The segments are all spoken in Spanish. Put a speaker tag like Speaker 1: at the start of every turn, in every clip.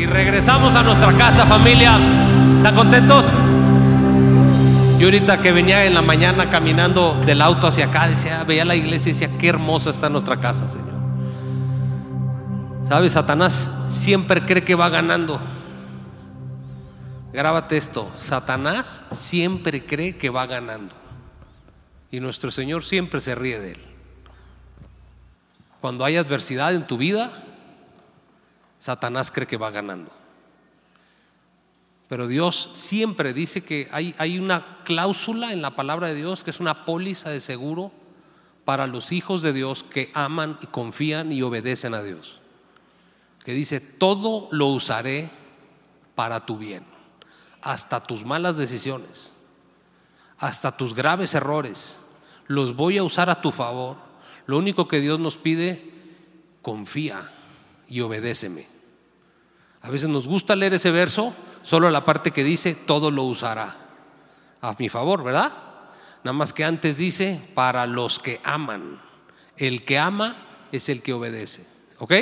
Speaker 1: Y regresamos a nuestra casa, familia. ¿Están contentos? Yo ahorita que venía en la mañana caminando del auto hacia acá, decía, veía la iglesia y decía, qué hermosa está nuestra casa, Señor. ¿Sabes? Satanás siempre cree que va ganando. Grábate esto, Satanás siempre cree que va ganando. Y nuestro Señor siempre se ríe de él. Cuando hay adversidad en tu vida, Satanás cree que va ganando. Pero Dios siempre dice que hay, hay, una cláusula en la palabra de Dios que es una póliza de seguro para los hijos de Dios que aman y confían y obedecen a Dios. Que dice, todo lo usaré para tu bien, hasta tus malas decisiones, hasta tus graves errores, los voy a usar a tu favor. Lo único que Dios nos pide, confía y obedéceme. A veces nos gusta leer ese verso, solo la parte que dice, todo lo usará a mi favor, ¿verdad? Nada más que antes dice, para los que aman. El que ama es el que obedece. ¿Ok?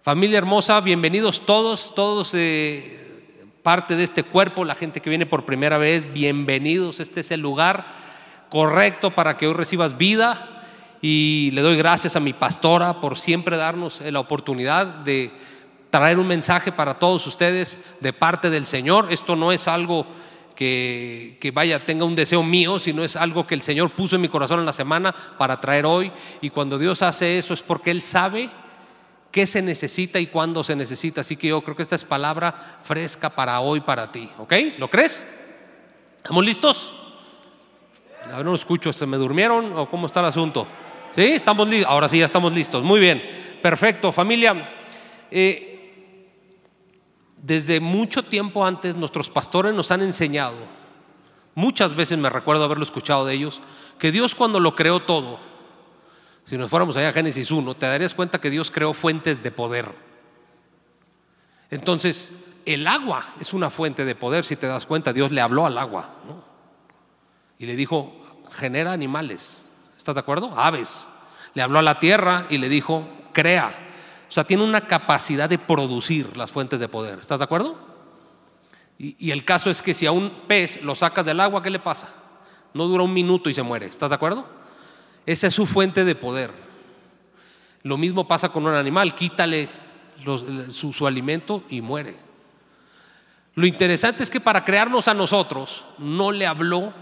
Speaker 1: Familia hermosa, bienvenidos todos, todos eh, parte de este cuerpo, la gente que viene por primera vez, bienvenidos. Este es el lugar correcto para que hoy recibas vida y le doy gracias a mi pastora por siempre darnos la oportunidad de traer un mensaje para todos ustedes de parte del Señor. Esto no es algo que, vaya, tenga un deseo mío, sino es algo que el Señor puso en mi corazón en la semana para traer hoy. Y cuando Dios hace eso es porque Él sabe qué se necesita y cuándo se necesita. Así que yo creo que esta es palabra fresca para hoy, para ti. ¿Ok? ¿Lo crees? ¿Estamos listos? A ver, no escucho, ¿se me durmieron o cómo está el asunto? ¿Sí? Estamos listos. Ahora sí, ya estamos listos. Muy bien. Perfecto. Familia, eh, desde mucho tiempo antes nuestros pastores nos han enseñado, muchas veces me recuerdo haberlo escuchado de ellos, que Dios cuando lo creó todo, si nos fuéramos allá a Génesis 1, te darías cuenta que Dios creó fuentes de poder. Entonces, el agua es una fuente de poder, si te das cuenta, Dios le habló al agua y le dijo, genera animales, ¿estás de acuerdo? Aves. Le habló a la tierra y le dijo, crea. O sea, tiene una capacidad de producir las fuentes de poder. ¿Estás de acuerdo? Y, el caso es que si a un pez lo sacas del agua, ¿qué le pasa? No dura un minuto y se muere. ¿Estás de acuerdo? Esa es su fuente de poder. Lo mismo pasa con un animal. Quítale su, su alimento y muere. Lo interesante es que para crearnos a nosotros no le habló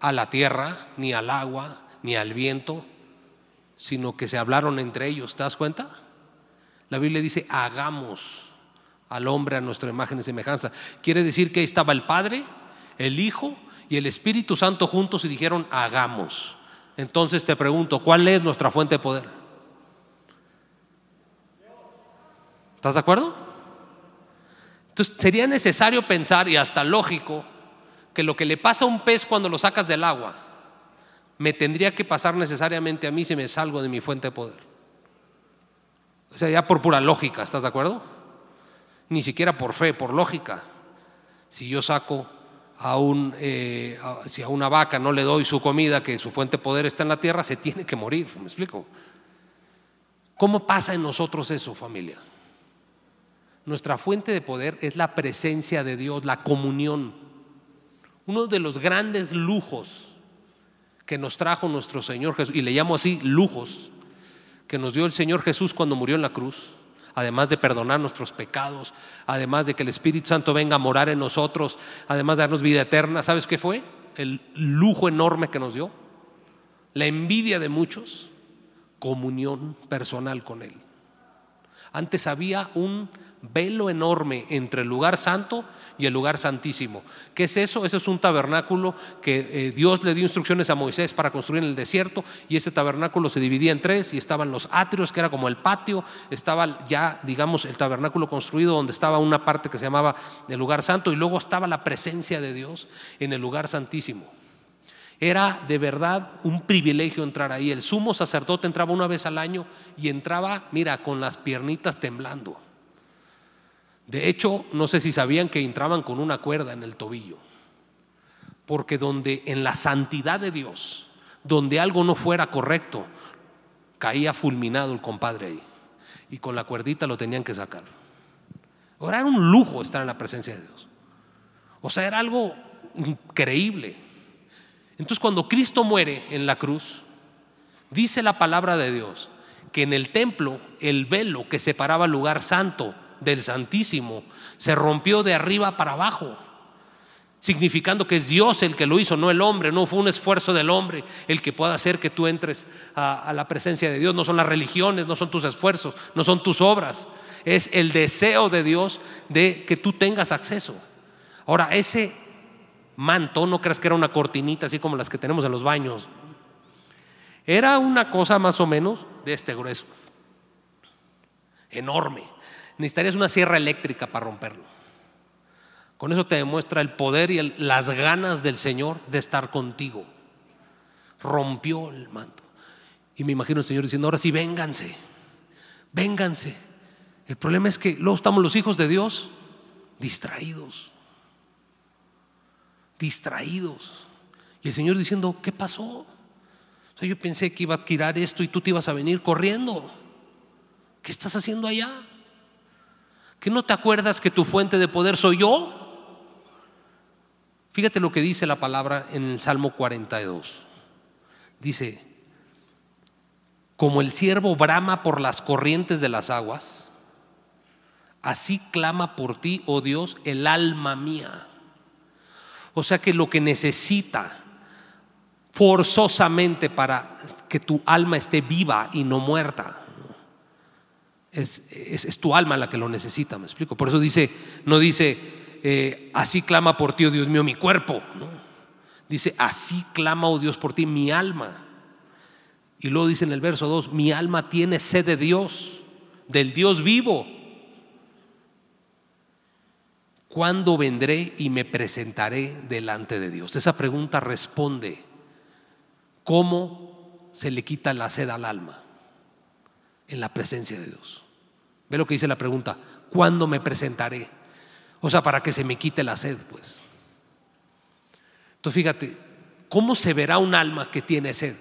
Speaker 1: a la tierra, ni al agua, ni al viento, sino que se hablaron entre ellos. ¿Te das cuenta? La Biblia dice, hagamos al hombre a nuestra imagen y semejanza. Quiere decir que ahí estaba el Padre, el Hijo y el Espíritu Santo juntos y dijeron, hagamos. Entonces te pregunto, ¿cuál es nuestra fuente de poder? ¿Estás de acuerdo? Entonces sería necesario pensar, y hasta lógico, que lo que le pasa a un pez cuando lo sacas del agua, me tendría que pasar necesariamente a mí si me salgo de mi fuente de poder. O sea, ya por pura lógica, ¿estás de acuerdo? Ni siquiera por fe, por lógica. Si yo saco a un, eh, si a una vaca no le doy su comida, que su fuente de poder está en la tierra, se tiene que morir, ¿me explico? ¿Cómo pasa en nosotros eso, familia? Nuestra fuente de poder es la presencia de Dios, la comunión. Uno de los grandes lujos que nos trajo nuestro Señor Jesús, y le llamo así lujos, que nos dio el Señor Jesús cuando murió en la cruz, además de perdonar nuestros pecados, además de que el Espíritu Santo venga a morar en nosotros, además de darnos vida eterna, ¿sabes qué fue? El lujo enorme que nos dio, la envidia de muchos, comunión personal con Él. Antes había un velo enorme entre el lugar santo y el lugar santísimo. ¿Qué es eso? Eso es un tabernáculo que eh, Dios le dio instrucciones a Moisés para construir en el desierto y ese tabernáculo se dividía en tres y estaban los atrios, que era como el patio, estaba ya, digamos, el tabernáculo construido donde estaba una parte que se llamaba el lugar santo y luego estaba la presencia de Dios en el lugar santísimo. Era de verdad un privilegio entrar ahí. El sumo sacerdote entraba una vez al año y entraba, mira, con las piernitas temblando. De hecho, no sé si sabían que entraban con una cuerda en el tobillo. Porque donde en la santidad de Dios, donde algo no fuera correcto, caía fulminado el compadre ahí. Y con la cuerdita lo tenían que sacar. Ahora era un lujo estar en la presencia de Dios. O sea, era algo increíble. Entonces cuando Cristo muere en la cruz, dice la palabra de Dios que en el templo el velo que separaba el lugar santo del Santísimo se rompió de arriba para abajo, significando que es Dios el que lo hizo, no el hombre, no fue un esfuerzo del hombre el que pueda hacer que tú entres a, la presencia de Dios, no son las religiones, no son tus esfuerzos, no son tus obras, es el deseo de Dios de que tú tengas acceso. Ahora, ese manto, no creas que era una cortinita así como las que tenemos en los baños, era una cosa más o menos de este grueso, enorme. Necesitarías una sierra eléctrica para romperlo. Con eso te demuestra el poder y las ganas del Señor de estar contigo. Rompió el manto. Y me imagino el Señor diciendo, ahora sí, vénganse, vénganse. El problema es que luego estamos los hijos de Dios distraídos, distraídos. Y el Señor diciendo, ¿qué pasó? yo pensé que iba a adquirir esto y tú te ibas a venir corriendo. ¿Qué estás haciendo allá? ¿Que no te acuerdas que tu fuente de poder soy yo? Fíjate lo que dice la palabra en el Salmo 42. Dice, como el siervo brama por las corrientes de las aguas, así clama por ti, oh Dios, el alma mía. O sea que lo que necesita forzosamente para que tu alma esté viva y no muerta. Es, tu alma la que lo necesita, me explico. Por eso dice, no dice, eh, así clama por ti, oh Dios mío, mi cuerpo. Dice, así clama, oh Dios, por ti, mi alma. Y luego dice en el verso 2, mi alma tiene sed de Dios, del Dios vivo. ¿Cuándo vendré y me presentaré delante de Dios? Esa pregunta responde ¿Cómo se le quita la sed al alma? En la presencia de Dios. Ve lo que dice la pregunta, ¿cuándo me presentaré? O sea, para que se me quite la sed, pues. Entonces, fíjate, ¿cómo se verá un alma que tiene sed?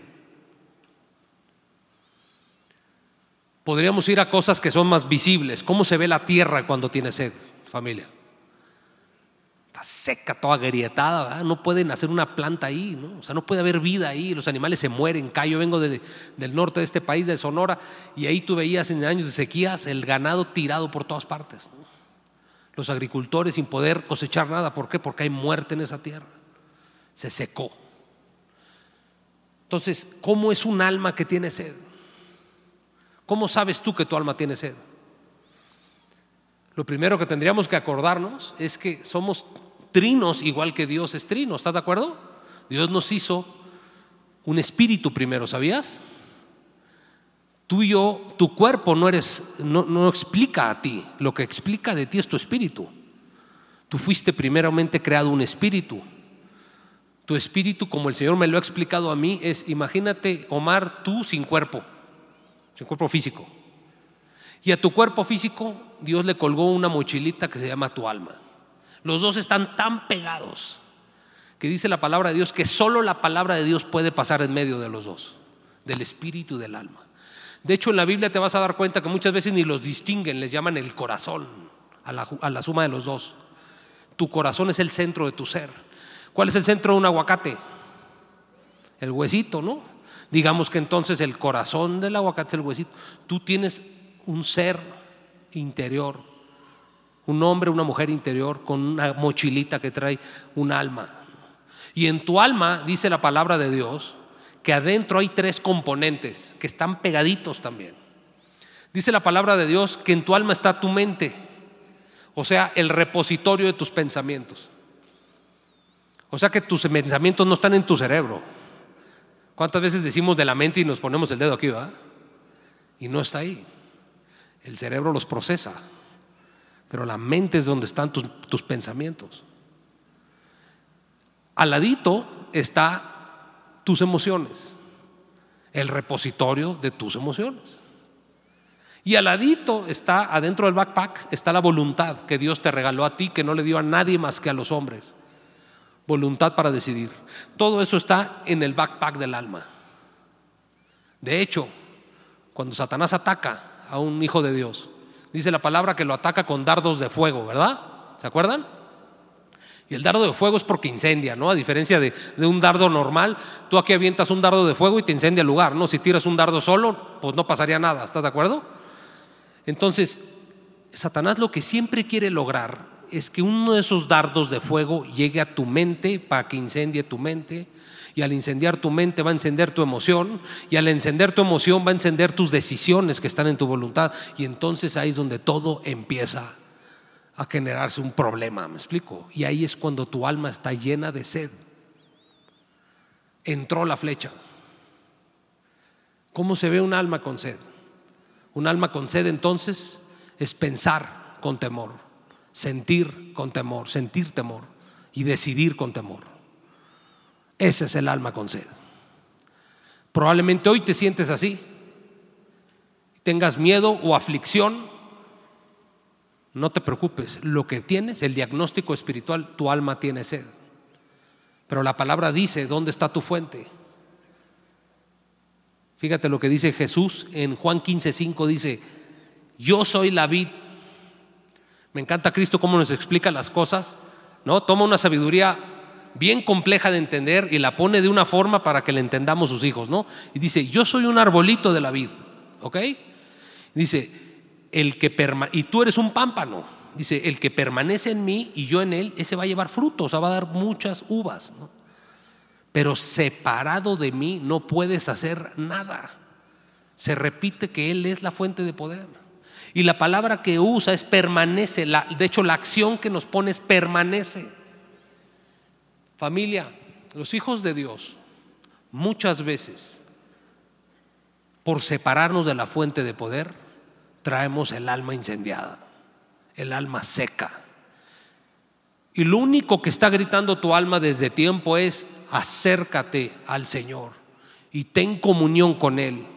Speaker 1: Podríamos ir a cosas que son más visibles. ¿Cómo se ve la tierra cuando tiene sed, familia? Seca, toda agrietada, no pueden hacer una planta ahí, ¿no? o sea, no puede haber vida ahí, los animales se mueren. Yo vengo del norte de este país, de Sonora, y ahí tú veías en años de sequías el ganado tirado por todas partes. Los agricultores sin poder cosechar nada, ¿por qué? Porque hay muerte en esa tierra. Se secó. Entonces, ¿cómo es un alma que tiene sed? ¿Cómo sabes tú que tu alma tiene sed? Lo primero que tendríamos que acordarnos es que somos trinos igual que Dios es trino. ¿Estás de acuerdo? Dios nos hizo un espíritu primero, ¿sabías? Tú y yo, tu cuerpo no eres, no, no explica a ti, lo que explica de ti es tu espíritu. Tú fuiste primeramente creado un espíritu. Tu espíritu, como el Señor me lo ha explicado a mí, es, imagínate, Omar, tú sin cuerpo, sin cuerpo físico. Y a tu cuerpo físico Dios le colgó una mochilita que se llama tu alma. Los dos están tan pegados que dice la palabra de Dios que solo la palabra de Dios puede pasar en medio de los dos, del espíritu y del alma. De hecho, en la Biblia te vas a dar cuenta que muchas veces ni los distinguen, les llaman el corazón a la, a la suma de los dos. Tu corazón es el centro de tu ser. ¿Cuál es el centro de un aguacate? El huesito, ¿no? Digamos que entonces el corazón del aguacate es el huesito. Tú tienes un ser interior, un hombre, una mujer interior con una mochilita que trae un alma. Y en tu alma, dice la palabra de Dios, que adentro hay tres componentes que están pegaditos también. Dice la palabra de Dios que en tu alma está tu mente, o sea, el repositorio de tus pensamientos. O sea que tus pensamientos no están en tu cerebro. ¿Cuántas veces decimos de la mente y nos ponemos el dedo aquí, va? Y no está ahí. El cerebro los procesa, pero la mente es donde están tus, pensamientos. Al ladito está tus emociones, el repositorio de tus emociones. Y al ladito está, adentro del backpack, está la voluntad que Dios te regaló a ti, que no le dio a nadie más que a los hombres. Voluntad para decidir. Todo eso está en el backpack del alma. De hecho, cuando Satanás ataca a un hijo de Dios, Dice la palabra que lo ataca con dardos de fuego, ¿verdad? ¿Se acuerdan? Y el dardo de fuego es porque incendia, ¿no? A diferencia de, de, un dardo normal, tú aquí avientas un dardo de fuego y te incendia el lugar, ¿no? Si tiras un dardo solo, pues no pasaría nada, ¿estás de acuerdo? Entonces, Satanás lo que siempre quiere lograr es que uno de esos dardos de fuego llegue a tu mente para que incendie tu mente. Y al incendiar tu mente va a encender tu emoción. Y al encender tu emoción va a encender tus decisiones que están en tu voluntad. Y entonces ahí es donde todo empieza a generarse un problema, ¿me explico? Y ahí es cuando tu alma está llena de sed. Entró la flecha. ¿Cómo se ve un alma con sed? Un alma con sed entonces es pensar con temor, sentir con temor, sentir temor y decidir con temor. Ese es el alma con sed. Probablemente hoy te sientes así, tengas miedo o aflicción, no te preocupes, lo que tienes, el diagnóstico espiritual, tu alma tiene sed. Pero la palabra dice, ¿dónde está tu fuente? Fíjate lo que dice Jesús en Juan 15:5 dice, "Yo soy la vid." Me encanta Cristo cómo nos explica las cosas, ¿no? Toma una sabiduría bien compleja de entender y la pone de una forma para que le entendamos sus hijos, ¿no? Y dice, "Yo soy un arbolito de la vid." ¿Ok? Dice, "El que y tú eres un pámpano." Dice, "El que permanece en mí y yo en él, ese va a llevar frutos, o sea, va a dar muchas uvas." ¿no? pero separado de mí no puedes hacer nada. Se repite que Él es la fuente de poder. Y la palabra que usa es permanece. de hecho, la acción que nos pone es permanece. Familia, los hijos de Dios, muchas veces, por separarnos de la fuente de poder, traemos el alma incendiada, el alma seca. Y lo único que está gritando tu alma desde tiempo es, acércate al Señor y ten comunión con Él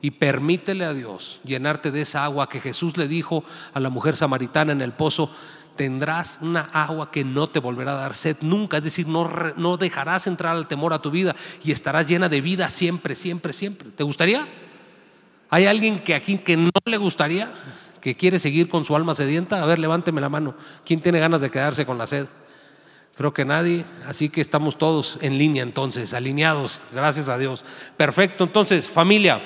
Speaker 1: y permítele a Dios llenarte de esa agua que Jesús le dijo a la mujer samaritana en el pozo, tendrás una agua que no te volverá a dar sed nunca, es decir, no, no dejarás entrar al temor a tu vida y estarás llena de vida siempre, siempre, siempre. ¿Te gustaría? ¿Hay alguien que aquí que no le gustaría? que quiere seguir con su alma sedienta? A ver, levánteme la mano. ¿Quién tiene ganas de quedarse con la sed? Creo que nadie, así que estamos todos en línea entonces, alineados, gracias a Dios. Perfecto, entonces, familia,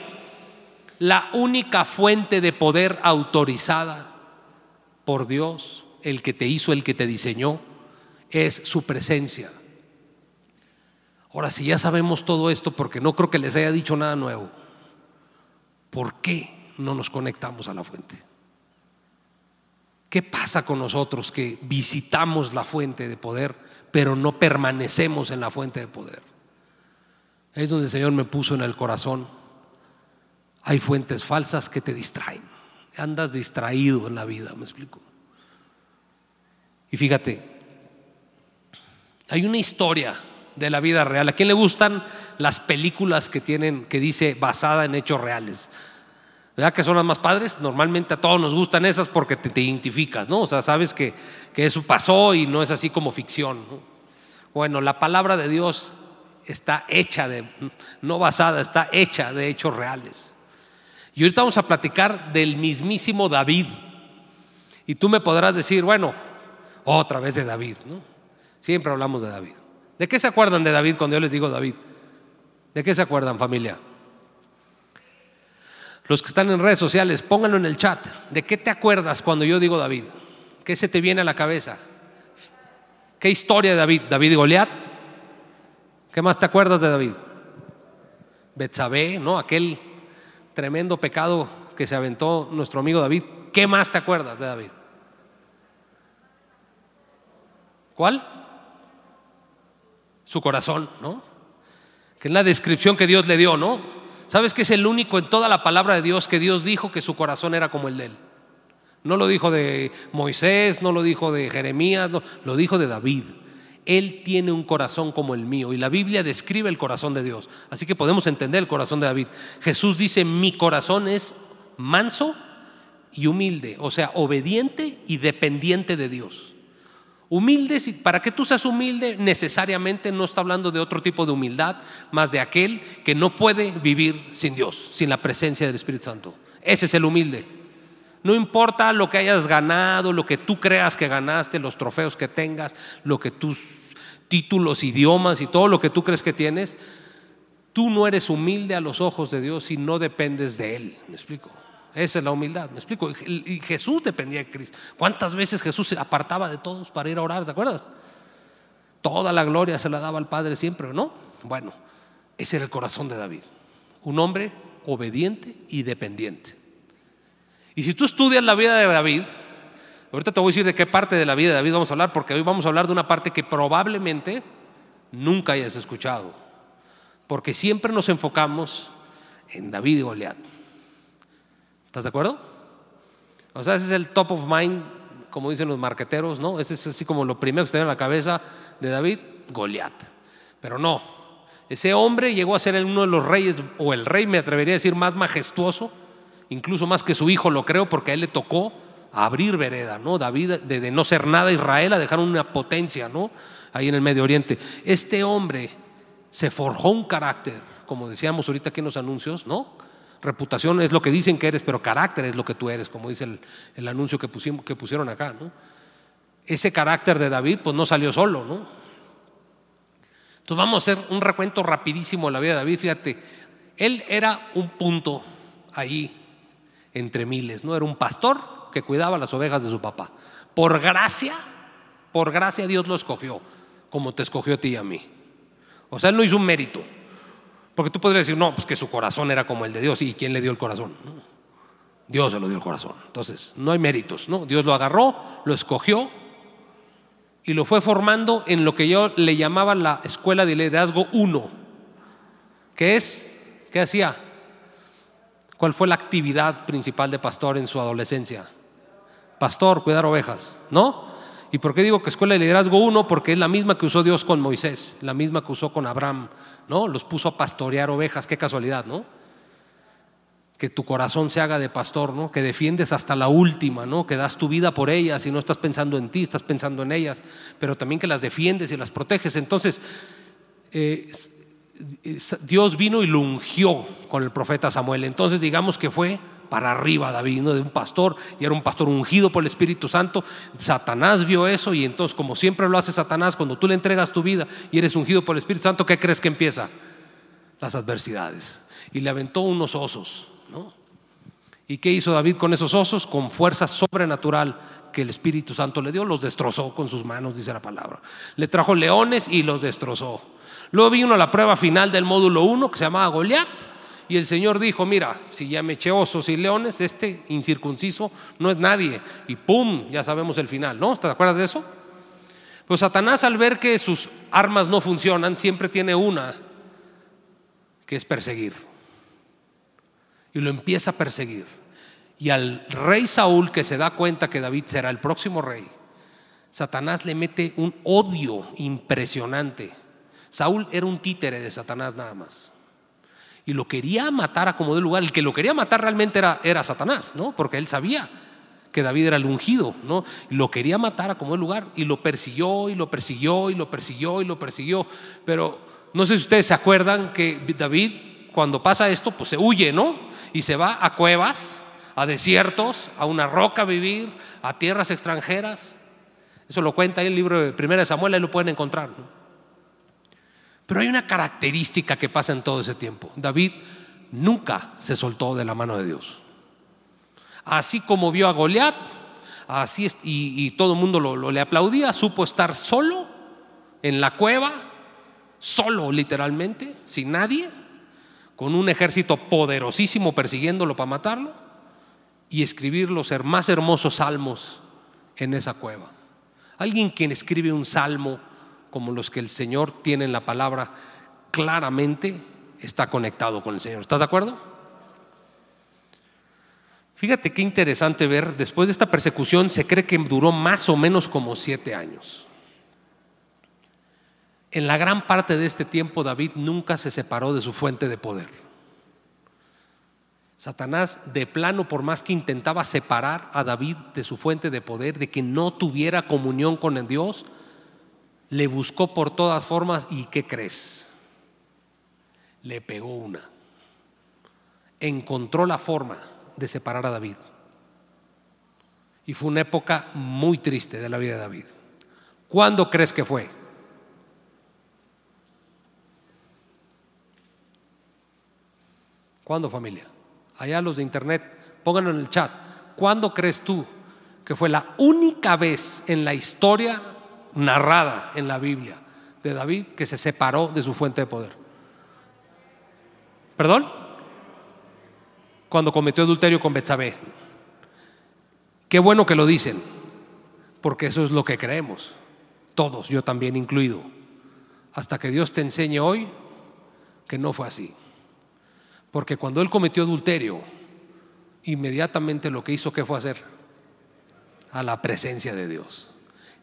Speaker 1: la única fuente de poder autorizada por Dios, el que te hizo, el que te diseñó, es su presencia. Ahora, si ya sabemos todo esto, porque no creo que les haya dicho nada nuevo, ¿por qué no nos conectamos a la fuente? ¿Qué pasa con nosotros que visitamos la fuente de poder, pero no permanecemos en la fuente de poder? Es donde el Señor me puso en el corazón. Hay fuentes falsas que te distraen. Andas distraído en la vida, me explico. Y fíjate, hay una historia de la vida real. ¿A quién le gustan las películas que tienen, que dice basada en hechos reales? ¿Verdad que son las más padres? Normalmente a todos nos gustan esas porque te, identificas, ¿no? O sea, sabes que, que, eso pasó y no es así como ficción. Bueno, la palabra de Dios está hecha de, no basada, está hecha de hechos reales. Y ahorita vamos a platicar del mismísimo David. Y tú me podrás decir, bueno, otra vez de David, ¿no? Siempre hablamos de David. ¿De qué se acuerdan de David cuando yo les digo David? ¿De qué se acuerdan, familia? Los que están en redes sociales, pónganlo en el chat. ¿De qué te acuerdas cuando yo digo David? ¿Qué se te viene a la cabeza? ¿Qué historia de David? ¿David y Goliat? ¿Qué más te acuerdas de David? Betsabé, ¿no? Aquel tremendo pecado que se aventó nuestro amigo David. ¿Qué más te acuerdas de David? ¿Cuál? Su corazón, ¿no? Que es la descripción que Dios le dio, ¿no? ¿Sabes que es el único en toda la palabra de Dios que Dios dijo que su corazón era como el de él? No lo dijo de Moisés, no lo dijo de Jeremías, no, lo dijo de David. Él tiene un corazón como el mío y la Biblia describe el corazón de Dios. Así que podemos entender el corazón de David. Jesús dice, mi corazón es manso y humilde, o sea, obediente y dependiente de Dios. Humilde, para que tú seas humilde, necesariamente no está hablando de otro tipo de humildad, más de aquel que no puede vivir sin Dios, sin la presencia del Espíritu Santo. Ese es el humilde. No importa lo que hayas ganado, lo que tú creas que ganaste, los trofeos que tengas, lo que tus títulos, idiomas y todo lo que tú crees que tienes, tú no eres humilde a los ojos de Dios si no dependes de Él. ¿Me explico? Esa es la humildad, ¿me explico? Y Jesús dependía de Cristo. ¿Cuántas veces Jesús se apartaba de todos para ir a orar? ¿Te acuerdas? Toda la gloria se la daba al Padre siempre, ¿no? Bueno, ese era el corazón de David. Un hombre obediente y dependiente. Y si tú estudias la vida de David, ahorita te voy a decir de qué parte de la vida de David vamos a hablar, porque hoy vamos a hablar de una parte que probablemente nunca hayas escuchado, porque siempre nos enfocamos en David y Goliat. ¿Estás de acuerdo? O sea, ese es el top of mind, como dicen los marqueteros, ¿no? Ese es así como lo primero que está en la cabeza de David, Goliat. Pero no, ese hombre llegó a ser uno de los reyes, o el rey me atrevería a decir más majestuoso, incluso más que su hijo, lo creo, porque a él le tocó abrir vereda, ¿no? David, de, no ser nada Israel, a dejar una potencia, ¿no? Ahí en el Medio Oriente. Este hombre se forjó un carácter, como decíamos ahorita aquí en los anuncios, ¿no? Reputación es lo que dicen que eres, pero carácter es lo que tú eres, como dice el, el anuncio que, pusimos, que pusieron acá, ¿no? Ese carácter de David, pues no salió solo, ¿no? Entonces vamos a hacer un recuento rapidísimo de la vida de David. Fíjate, él era un punto ahí entre miles, ¿no? Era un pastor que cuidaba las ovejas de su papá. Por gracia, por gracia Dios lo escogió, como te escogió a ti y a mí. O sea, él no hizo un mérito. Porque tú podrías decir, no, pues que su corazón era como el de Dios. ¿Y quién le dio el corazón? Dios se lo dio el corazón. Entonces, no hay méritos, ¿no? Dios lo agarró, lo escogió y lo fue formando en lo que yo le llamaba la escuela de liderazgo 1, que es, ¿qué hacía? ¿Cuál fue la actividad principal de pastor en su adolescencia? Pastor, cuidar ovejas, ¿no? ¿Y por qué digo que escuela de liderazgo 1? Porque es la misma que usó Dios con Moisés, la misma que usó con Abraham, Los puso a pastorear ovejas, qué casualidad, ¿no? que tu corazón se haga de pastor, ¿no? Que defiendes hasta la última, ¿no? Que das tu vida por ellas y no estás pensando en ti, estás pensando en ellas, pero también que las defiendes y las proteges. Entonces, eh, Dios vino y lo ungió con el profeta Samuel. Entonces, digamos que fue para arriba David, ¿no? De un pastor, y era un pastor ungido por el Espíritu Santo. Satanás vio eso y entonces, como siempre lo hace Satanás, cuando tú le entregas tu vida y eres ungido por el Espíritu Santo, ¿qué crees que empieza? Las adversidades. Y le aventó unos osos ¿Y qué hizo David con esos osos? Con fuerza sobrenatural que el Espíritu Santo le dio, los destrozó con sus manos, dice la palabra. Le trajo leones y los destrozó. Luego vino la prueba final del módulo 1 que se llamaba Goliat. Y el Señor dijo, mira, si ya me eché osos y leones, este incircunciso no es nadie. Y ¡pum! Ya sabemos el final, ¿no? ¿Te acuerdas de eso? Pues Satanás al ver que sus armas no funcionan, siempre tiene una, que es perseguir y lo empieza a perseguir. Y al rey Saúl, que se da cuenta que David será el próximo rey, Satanás le mete un odio impresionante. Saúl era un títere de Satanás nada más. Y lo quería matar a como de lugar. El que lo quería matar realmente era, era Satanás, ¿no? Porque él sabía que David era el ungido, ¿no? Lo quería matar a como de lugar. Y lo persiguió, y lo persiguió, y lo persiguió, y lo persiguió. Pero no sé si ustedes se acuerdan que David, cuando pasa esto, pues se huye, ¿no? y se va a cuevas, a desiertos, a una roca a vivir, a tierras extranjeras. Eso lo cuenta ahí el libro de Primera de Samuel, ahí lo pueden encontrar. Pero hay una característica que pasa en todo ese tiempo. David nunca se soltó de la mano de Dios. Así como vio a Goliat, así y, todo el mundo lo, le aplaudía, supo estar solo en la cueva, solo literalmente, sin nadie, con un ejército poderosísimo persiguiéndolo para matarlo y escribir los más hermosos salmos en esa cueva. Alguien quien escribe un salmo como los que el Señor tiene en la palabra, claramente está conectado con el Señor. ¿Estás de acuerdo? Fíjate qué interesante ver, después de esta persecución se cree que duró más o menos como siete años. En la gran parte de este tiempo David nunca se separó de su fuente de poder. Satanás de plano, por más que intentaba separar a David de su fuente de poder, de que no tuviera comunión con el Dios, le buscó por todas formas y ¿qué crees? Le pegó una. Encontró la forma de separar a David. Y fue una época muy triste de la vida de David. ¿Cuándo crees que fue? ¿Cuándo familia? Allá los de internet, pónganlo en el chat. ¿Cuándo crees tú que fue la única vez en la historia narrada en la Biblia de David que se separó de su fuente de poder? ¿Perdón? Cuando cometió adulterio con Betsabé. Qué bueno que lo dicen, porque eso es lo que creemos, todos, yo también incluido, hasta que Dios te enseñe hoy que no fue así. Porque cuando él cometió adulterio, inmediatamente lo que hizo que fue hacer a la presencia de Dios.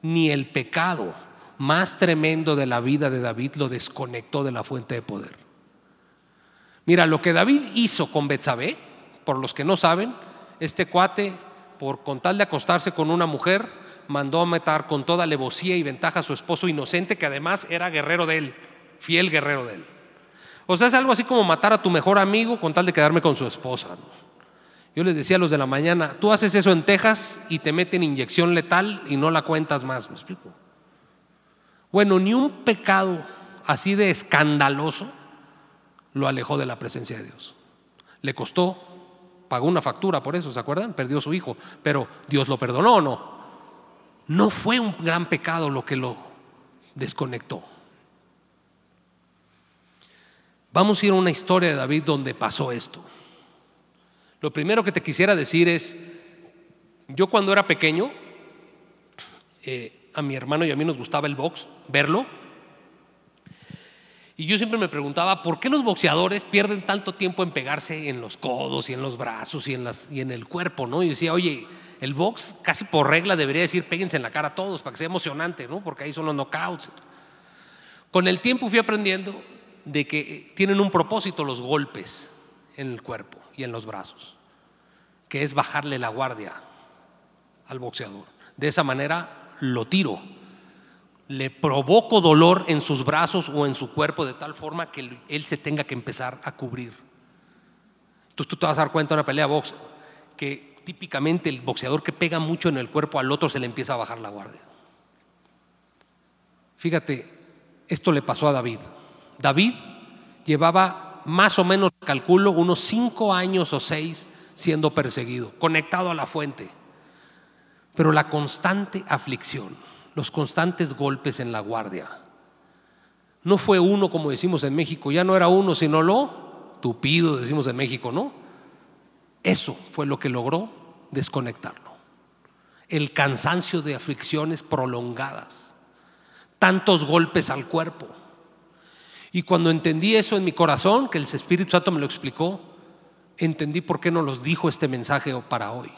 Speaker 1: Ni el pecado más tremendo de la vida de David lo desconectó de la fuente de poder. Mira, lo que David hizo con Betsabé, por los que no saben, este cuate por con tal de acostarse con una mujer, mandó a matar con toda alevosía y ventaja a su esposo inocente, que además era guerrero de él, fiel guerrero de él. O sea, es algo así como matar a tu mejor amigo con tal de quedarme con su esposa. Yo les decía a los de la mañana, tú haces eso en Texas y te meten inyección letal y no la cuentas más, ¿me explico? Bueno, ni un pecado así de escandaloso lo alejó de la presencia de Dios. Le costó pagó una factura por eso, ¿se acuerdan? Perdió su hijo, pero Dios lo perdonó o no. No fue un gran pecado lo que lo desconectó. Vamos a ir a una historia de David donde pasó esto. Lo primero que te quisiera decir es, yo cuando era pequeño, eh, a mi hermano y a mí nos gustaba el box, verlo, y yo siempre me preguntaba, ¿por qué los boxeadores pierden tanto tiempo en pegarse en los codos y en los brazos y en, el cuerpo? ¿no? Y decía, oye, el box casi por regla debería decir, péguense en la cara a todos para que sea emocionante, ¿no? porque ahí son los knockouts. Con el tiempo fui aprendiendo de que tienen un propósito los golpes en el cuerpo y en los brazos, que es bajarle la guardia al boxeador. De esa manera lo tiro le provoco dolor en sus brazos o en su cuerpo de tal forma que él se tenga que empezar a cubrir. Entonces tú te vas a dar cuenta en una pelea box que típicamente el boxeador que pega mucho en el cuerpo al otro se le empieza a bajar la guardia. Fíjate, esto le pasó a David. David llevaba más o menos, calculo, unos cinco años o seis siendo perseguido, conectado a la fuente. Pero la constante aflicción, los constantes golpes en la guardia. No fue uno, como decimos en México, ya no era uno, sino lo tupido, decimos en México, ¿no? Eso fue lo que logró desconectarlo. El cansancio de aflicciones prolongadas, tantos golpes al cuerpo. Y cuando entendí eso en mi corazón, que el Espíritu Santo me lo explicó, entendí por qué no los dijo este mensaje para hoy.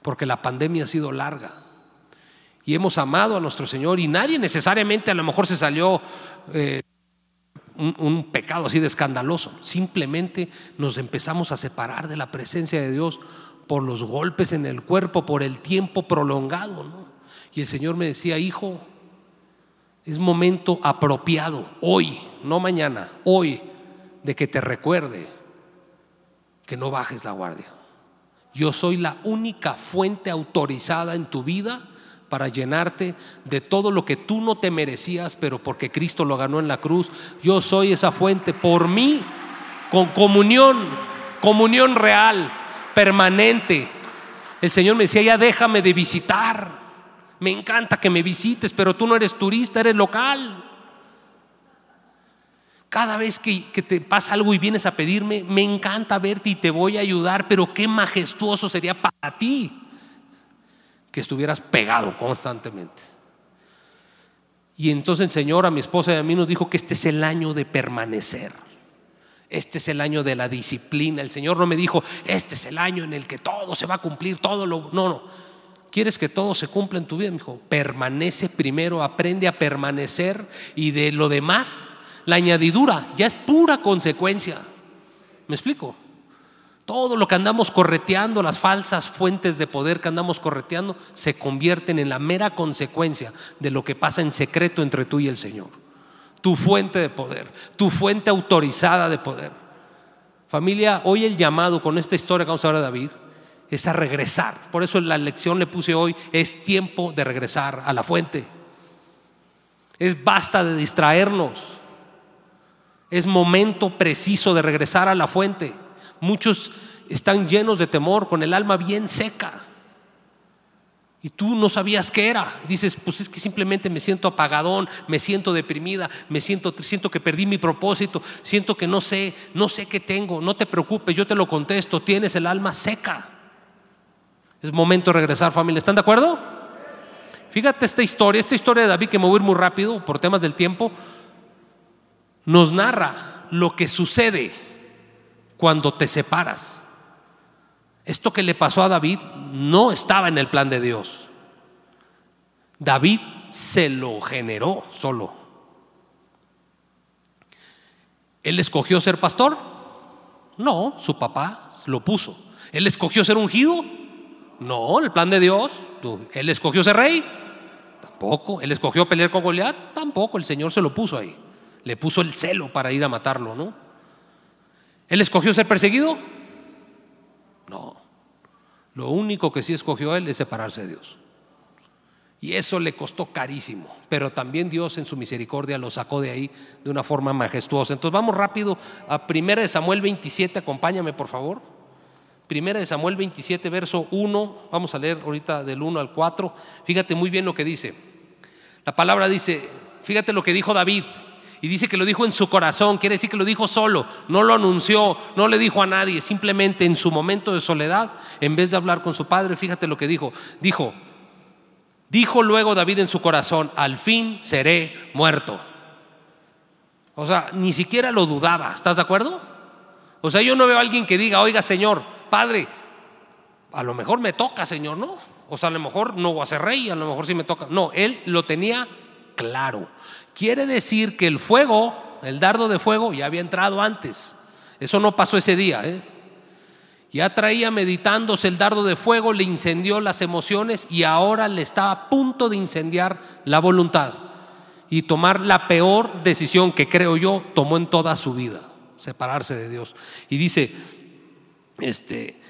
Speaker 1: Porque la pandemia ha sido larga y hemos amado a nuestro Señor y nadie necesariamente a lo mejor se salió eh, un, pecado así de escandaloso. Simplemente nos empezamos a separar de la presencia de Dios por los golpes en el cuerpo, por el tiempo prolongado. Y el Señor me decía, hijo, es momento apropiado, hoy, no mañana, hoy, de que te recuerde que no bajes la guardia. Yo soy la única fuente autorizada en tu vida para llenarte de todo lo que tú no te merecías, pero porque Cristo lo ganó en la cruz. Yo soy esa fuente por mí, con comunión, comunión real, permanente. El Señor me decía, ya déjame de visitar. Me encanta que me visites, pero tú no eres turista, eres local. Cada vez que, que, te pasa algo y vienes a pedirme, me encanta verte y te voy a ayudar, pero qué majestuoso sería para ti que estuvieras pegado constantemente. Y entonces el Señor a mi esposa y a mí nos dijo que este es el año de permanecer. Este es el año de la disciplina. El Señor no me dijo, este es el año en el que todo se va a cumplir, todo lo... No, no. ¿Quieres que todo se cumpla en tu vida? Me dijo, permanece primero, aprende a permanecer y de lo demás, la añadidura ya es pura consecuencia. ¿Me explico? Todo lo que andamos correteando, las falsas fuentes de poder que andamos correteando, se convierten en la mera consecuencia de lo que pasa en secreto entre tú y el Señor. Tu fuente de poder, tu fuente autorizada de poder. Familia, hoy el llamado con esta historia que vamos a hablar de David es a regresar. Por eso la lección le puse hoy, es tiempo de regresar a la fuente. Es basta de distraernos. Es momento preciso de regresar a la fuente. Muchos están llenos de temor, con el alma bien seca. Y tú no sabías qué era. Dices, pues es que simplemente me siento apagadón, me siento deprimida, me siento, siento que perdí mi propósito, siento que no sé, no sé qué tengo. No te preocupes, yo te lo contesto. Tienes el alma seca. Es momento de regresar, familia. ¿Están de acuerdo? Fíjate esta historia, esta historia de David que me voy a ir muy rápido por temas del tiempo, nos narra lo que sucede cuando te separas. Esto que le pasó a David no estaba en el plan de Dios. David se lo generó solo. ¿Él escogió ser pastor? No, su papá lo puso. ¿Él escogió ser ungido? No, el plan de Dios. ¿Él escogió ser rey? Tampoco. ¿Él escogió pelear con Goliat? Tampoco. El Señor se lo puso ahí. Le puso el celo para ir a matarlo, ¿no? ¿Él escogió ser perseguido? No. Lo único que sí escogió él es separarse de Dios. Y eso le costó carísimo, pero también Dios en su misericordia lo sacó de ahí de una forma majestuosa. Entonces vamos rápido a 1 Samuel 27, acompáñame por favor. 1 Samuel 27, verso 1, vamos a leer ahorita del 1 al 4. Fíjate muy bien lo que dice. La palabra dice, fíjate lo que dijo David, y dice que lo dijo en su corazón, quiere decir que lo dijo solo, no lo anunció, no le dijo a nadie, simplemente en su momento de soledad, en vez de hablar con su padre, fíjate lo que dijo. Dijo, dijo luego David en su corazón, al fin seré muerto. O sea, ni siquiera lo dudaba, ¿estás de acuerdo? O sea, yo no veo a alguien que diga, oiga Señor, Padre, a lo mejor me toca, Señor, ¿no? O sea, a lo mejor no voy a ser rey, a lo mejor sí me toca. No, él lo tenía claro. Quiere decir que el fuego, el dardo de fuego, ya había entrado antes. Eso no pasó ese día. ¿eh? Ya traía meditándose el dardo de fuego, le incendió las emociones y ahora le está a punto de incendiar la voluntad y tomar la peor decisión que creo yo tomó en toda su vida, separarse de Dios. Y dice, este,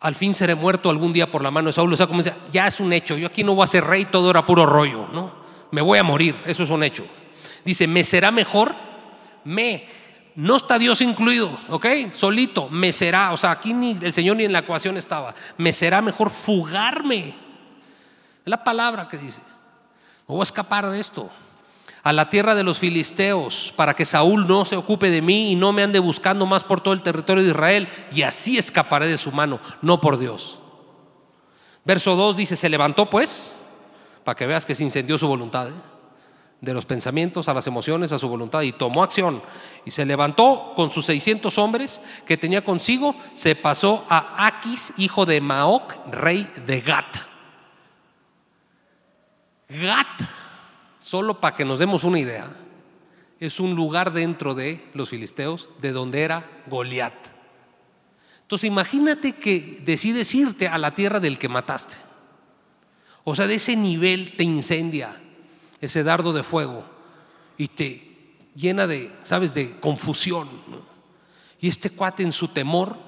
Speaker 1: al fin seré muerto algún día por la mano de Saúl. O sea, como dice, ya es un hecho, yo aquí no voy a ser rey, todo era puro rollo, ¿no? me voy a morir, eso es un hecho. Dice, ¿me será mejor? Me. No está Dios incluido, ¿ok? Solito, me será, o sea, aquí ni el Señor ni en la ecuación estaba. Me será mejor fugarme. Es la palabra que dice. Me voy a escapar de esto. A la tierra de los filisteos, para que Saúl no se ocupe de mí y no me ande buscando más por todo el territorio de Israel, y así escaparé de su mano, no por Dios. Verso 2 dice, se levantó pues para que veas que se incendió su voluntad, ¿eh? de los pensamientos a las emociones, a su voluntad, y tomó acción. Y se levantó con sus 600 hombres que tenía consigo, se pasó a Aquis, hijo de Maoc, rey de Gat. Gat, solo para que nos demos una idea, es un lugar dentro de los filisteos de donde era Goliat. Entonces imagínate que decides irte a la tierra del que mataste. O sea, de ese nivel te incendia ese dardo de fuego y te llena de, ¿sabes?, de confusión. Y este cuate en su temor,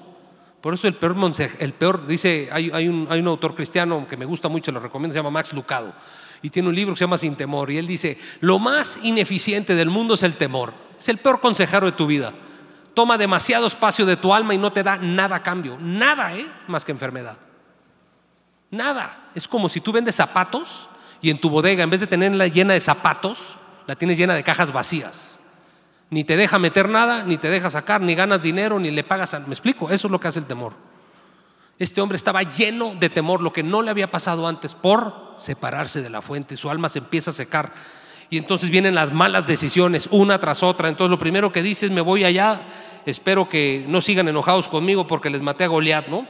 Speaker 1: por eso el peor, el peor dice, hay, un, hay un autor cristiano que me gusta mucho, lo recomiendo, se llama Max Lucado, y tiene un libro que se llama Sin Temor, y él dice, lo más ineficiente del mundo es el temor, es el peor consejero de tu vida. Toma demasiado espacio de tu alma y no te da nada a cambio, nada, ¿eh? más que enfermedad. Nada. Es como si tú vendes zapatos y en tu bodega, en vez de tenerla llena de zapatos, la tienes llena de cajas vacías. Ni te deja meter nada, ni te deja sacar, ni ganas dinero, ni le pagas. ¿Me explico? Eso es lo que hace el temor. Este hombre estaba lleno de temor, lo que no le había pasado antes, por separarse de la fuente. Su alma se empieza a secar. Y entonces vienen las malas decisiones, una tras otra. Entonces lo primero que dice es, me voy allá, espero que no sigan enojados conmigo porque les maté a Goliat, ¿no?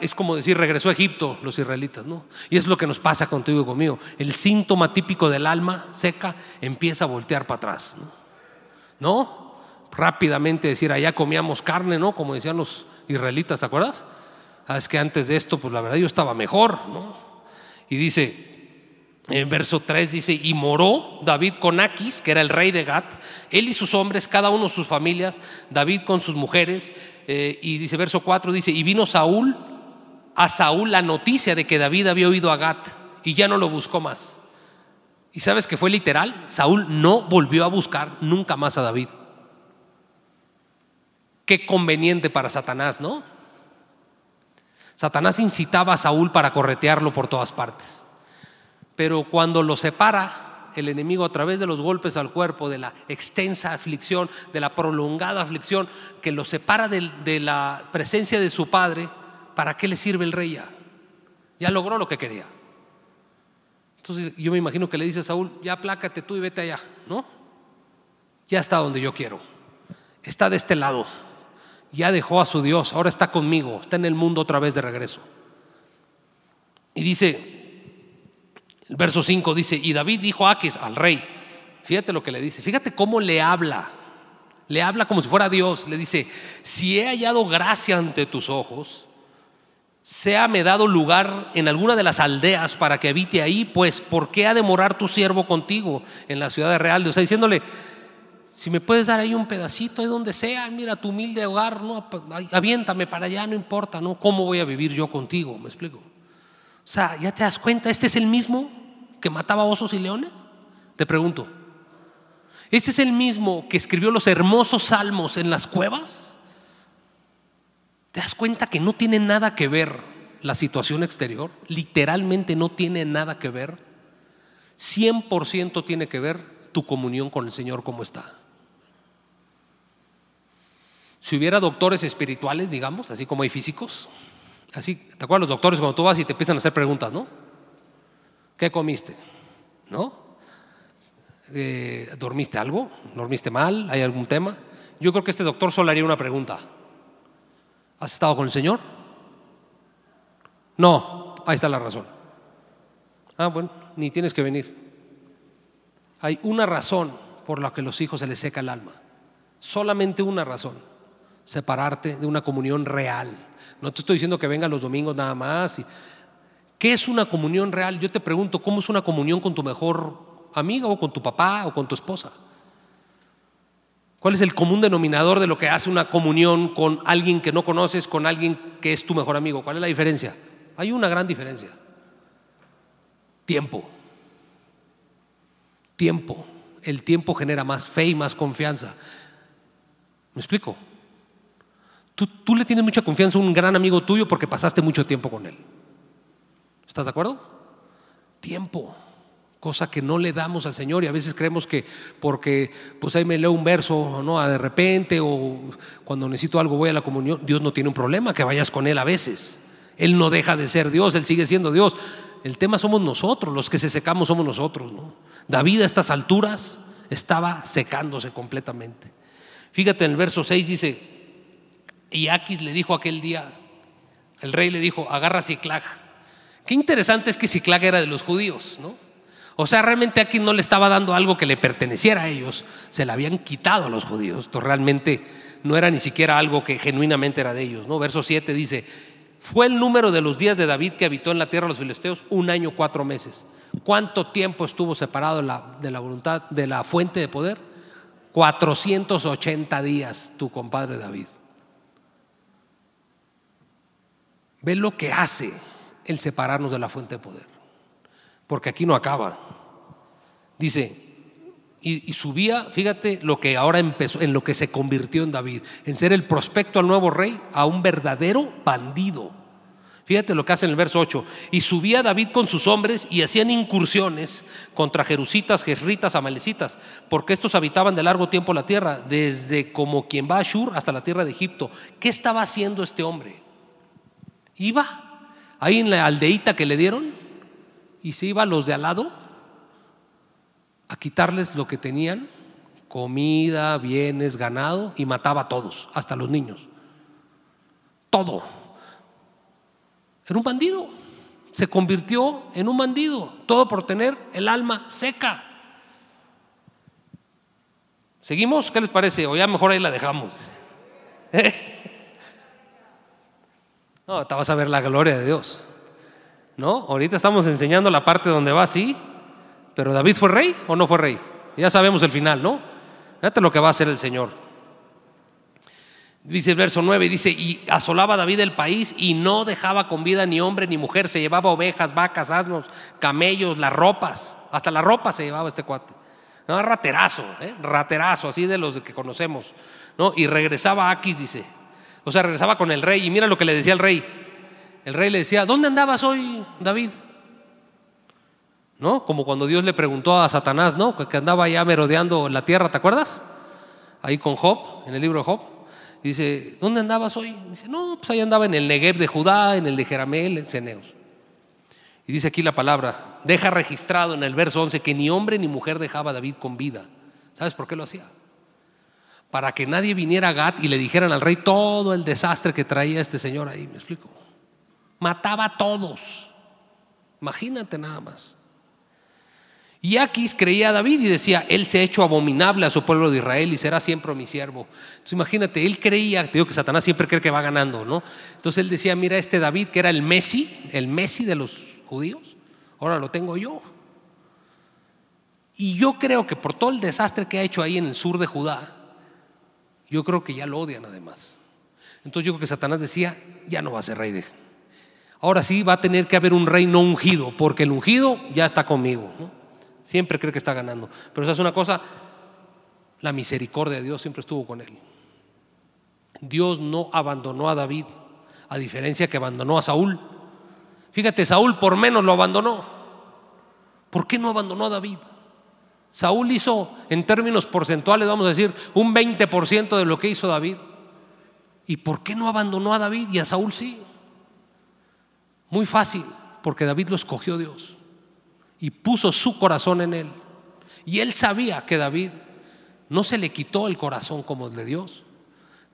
Speaker 1: es como decir, regresó a Egipto los israelitas, ¿no? Y es lo que nos pasa contigo y conmigo. El síntoma típico del alma seca empieza a voltear para atrás, ¿no? Rápidamente decir, allá comíamos carne, ¿no? Como decían los israelitas, ¿te acuerdas? Ah, es que antes de esto, pues la verdad yo estaba mejor, ¿no? Y dice, En verso 3 dice, y moró David con Aquis, que era el rey de Gat, él y sus hombres, cada uno sus familias, David con sus mujeres, eh, y dice verso 4, dice, y vino Saúl, a Saúl la noticia de que David había oído a Gat, y ya no lo buscó más. ¿Y sabes que fue literal? Saúl no volvió a buscar nunca más a David. Qué conveniente para Satanás, ¿no? Satanás incitaba a Saúl para corretearlo por todas partes. Pero cuando lo separa el enemigo a través de los golpes al cuerpo, de la extensa aflicción, de la prolongada aflicción, que lo separa de, la presencia de su padre, ¿para qué le sirve el rey ya? Ya logró lo que quería. Entonces yo me imagino que le dice a Saúl, ya aplácate tú y vete allá, ¿no? Ya está donde yo quiero. Está de este lado. Ya dejó a su Dios, ahora está conmigo, está en el mundo otra vez de regreso. Y dice, el verso 5 dice, y David dijo a Aquis, al rey, fíjate lo que le dice, fíjate cómo le habla, le habla como si fuera Dios, le dice, si he hallado gracia ante tus ojos, me dado lugar en alguna de las aldeas para que habite ahí, pues ¿por qué ha de morar tu siervo contigo en la ciudad de Real? O sea, diciéndole, si me puedes dar ahí un pedacito, de donde sea, mira tu humilde hogar, no, aviéntame para allá, no importa, ¿no? ¿Cómo voy a vivir yo contigo? ¿Me explico? O sea, ¿ya te das cuenta? ¿Este es el mismo que mataba osos y leones? Te pregunto. ¿Este es el mismo que escribió los hermosos salmos en las cuevas? ¿Te das cuenta que no tiene nada que ver la situación exterior? Literalmente no tiene nada que ver. 100% tiene que ver tu comunión con el Señor como está. Si hubiera doctores espirituales, digamos, así como hay físicos, Así, ¿te acuerdas los doctores cuando tú vas y te empiezan a hacer preguntas, ¿no? ¿Qué comiste? ¿No? Eh, ¿Dormiste algo? ¿Dormiste mal? ¿Hay algún tema? Yo creo que este doctor solo haría una pregunta. ¿Has estado con el Señor? No, ahí está la razón. Ah, bueno, ni tienes que venir. Hay una razón por la que los hijos se les seca el alma. Solamente una razón. Separarte de una comunión real no te estoy diciendo que venga los domingos nada más. ¿Qué es una comunión real? Yo te pregunto, ¿cómo es una comunión con tu mejor amiga o con tu papá o con tu esposa? ¿Cuál es el común denominador de lo que hace una comunión con alguien que no conoces, con alguien que es tu mejor amigo? ¿Cuál es la diferencia? Hay una gran diferencia. Tiempo. Tiempo. El tiempo genera más fe y más confianza. ¿Me explico? Tú, le tienes mucha confianza a un gran amigo tuyo porque pasaste mucho tiempo con él. ¿Estás de acuerdo? Tiempo, cosa que no le damos al Señor y a veces creemos que porque pues ahí me leo un verso, ¿no? De repente o cuando necesito algo voy a la comunión, Dios no tiene un problema que vayas con él a veces. Él no deja de ser Dios, él sigue siendo Dios. El tema somos nosotros, los que se secamos somos nosotros, ¿no? David a estas alturas estaba secándose completamente. Fíjate en el verso 6 dice, y Aquis le dijo aquel día, el rey le dijo, agarra Ciclag. Qué interesante es que Ciclag era de los judíos, ¿no? O sea, realmente Aquis no le estaba dando algo que le perteneciera a ellos, se la habían quitado a los judíos. Esto realmente no era ni siquiera algo que genuinamente era de ellos, ¿no? Verso 7 dice, fue el número de los días de David que habitó en la tierra de los filisteos un año cuatro meses. ¿Cuánto tiempo estuvo separado de la, voluntad, de la fuente de poder? 480 días, tu compadre David. Ve lo que hace el separarnos de la fuente de poder. Porque aquí no acaba. Dice, y, subía, fíjate lo que ahora empezó, en lo que se convirtió en David, en ser el prospecto al nuevo rey, a un verdadero bandido. Fíjate lo que hace en el verso 8. Y subía David con sus hombres y hacían incursiones contra jerusitas, jerritas, amalecitas, porque estos habitaban de largo tiempo la tierra, desde como quien va a Shur hasta la tierra de Egipto. ¿Qué estaba haciendo este hombre? Iba ahí en la aldeíta que le dieron y se iba a los de al lado a quitarles lo que tenían, comida, bienes, ganado, y mataba a todos, hasta los niños. Todo. Era un bandido. Se convirtió en un bandido. Todo por tener el alma seca. ¿Seguimos? ¿Qué les parece? O ya mejor ahí la dejamos. No, te vas a ver la gloria de Dios. ¿No? Ahorita estamos enseñando la parte donde va así Pero David fue rey o no fue rey. Ya sabemos el final, ¿no? Fíjate lo que va a hacer el Señor. Dice el verso 9, dice, y asolaba David el país y no dejaba con vida ni hombre ni mujer, se llevaba ovejas, vacas, asnos, camellos, las ropas, hasta la ropa se llevaba este cuate. No, raterazo, ¿eh? raterazo, así de los que conocemos. ¿no? Y regresaba a Aquis, dice. O sea, regresaba con el rey y mira lo que le decía el rey. El rey le decía, ¿dónde andabas hoy, David? ¿No? Como cuando Dios le preguntó a Satanás, ¿no? Que andaba allá merodeando la tierra, ¿te acuerdas? Ahí con Job, en el libro de Job. dice, ¿dónde andabas hoy? Dice, no, pues ahí andaba en el Negev de Judá, en el de Jeramel, en Ceneos. Y dice aquí la palabra, deja registrado en el verso 11 que ni hombre ni mujer dejaba a David con vida. ¿Sabes por qué lo hacía? Para que nadie viniera a Gat y le dijeran al rey todo el desastre que traía este señor ahí, ¿me explico? Mataba a todos. Imagínate nada más. Y Aquis creía a David y decía, él se ha hecho abominable a su pueblo de Israel y será siempre mi siervo. Entonces imagínate, él creía, te digo que Satanás siempre cree que va ganando, ¿no? Entonces él decía, mira este David que era el Messi, el Messi de los judíos, ahora lo tengo yo. Y yo creo que por todo el desastre que ha hecho ahí en el sur de Judá, yo creo que ya lo odian además. Entonces yo creo que Satanás decía, ya no va a ser rey de... Ahora sí va a tener que haber un rey no ungido, porque el ungido ya está conmigo. Siempre cree que está ganando. Pero esa es una cosa, la misericordia de Dios siempre estuvo con él. Dios no abandonó a David, a diferencia que abandonó a Saúl. Fíjate, Saúl por menos lo abandonó. ¿Por qué no abandonó a David? Saúl hizo, en términos porcentuales, vamos a decir, un 20% de lo que hizo David. ¿Y por qué no abandonó a David y a Saúl sí? Muy fácil, porque David lo escogió Dios y puso su corazón en él. Y él sabía que David no se le quitó el corazón como el de Dios,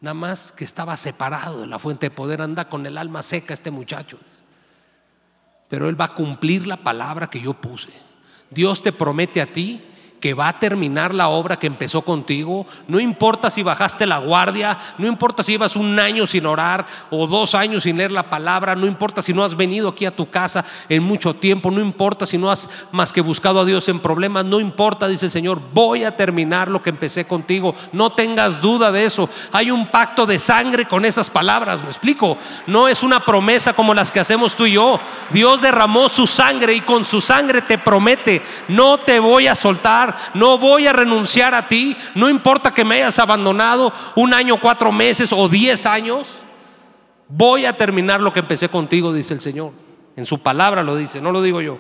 Speaker 1: nada más que estaba separado de la fuente de poder, anda con el alma seca este muchacho pero Él va a cumplir la palabra que yo puse. Dios te promete a ti que va a terminar la obra que empezó contigo. No importa si bajaste la guardia, no importa si llevas un año sin orar o dos años sin leer la palabra, no importa si no has venido aquí a tu casa en mucho tiempo, no importa si no has más que buscado a Dios en problemas, no importa, dice el Señor, voy a terminar lo que empecé contigo. No tengas duda de eso. Hay un pacto de sangre con esas palabras, me explico. No es una promesa como las que hacemos tú y yo. Dios derramó su sangre y con su sangre te promete, no te voy a soltar no voy a renunciar a ti, no importa que me hayas abandonado un año, cuatro meses o diez años, voy a terminar lo que empecé contigo, dice el Señor. En su palabra lo dice, no lo digo yo.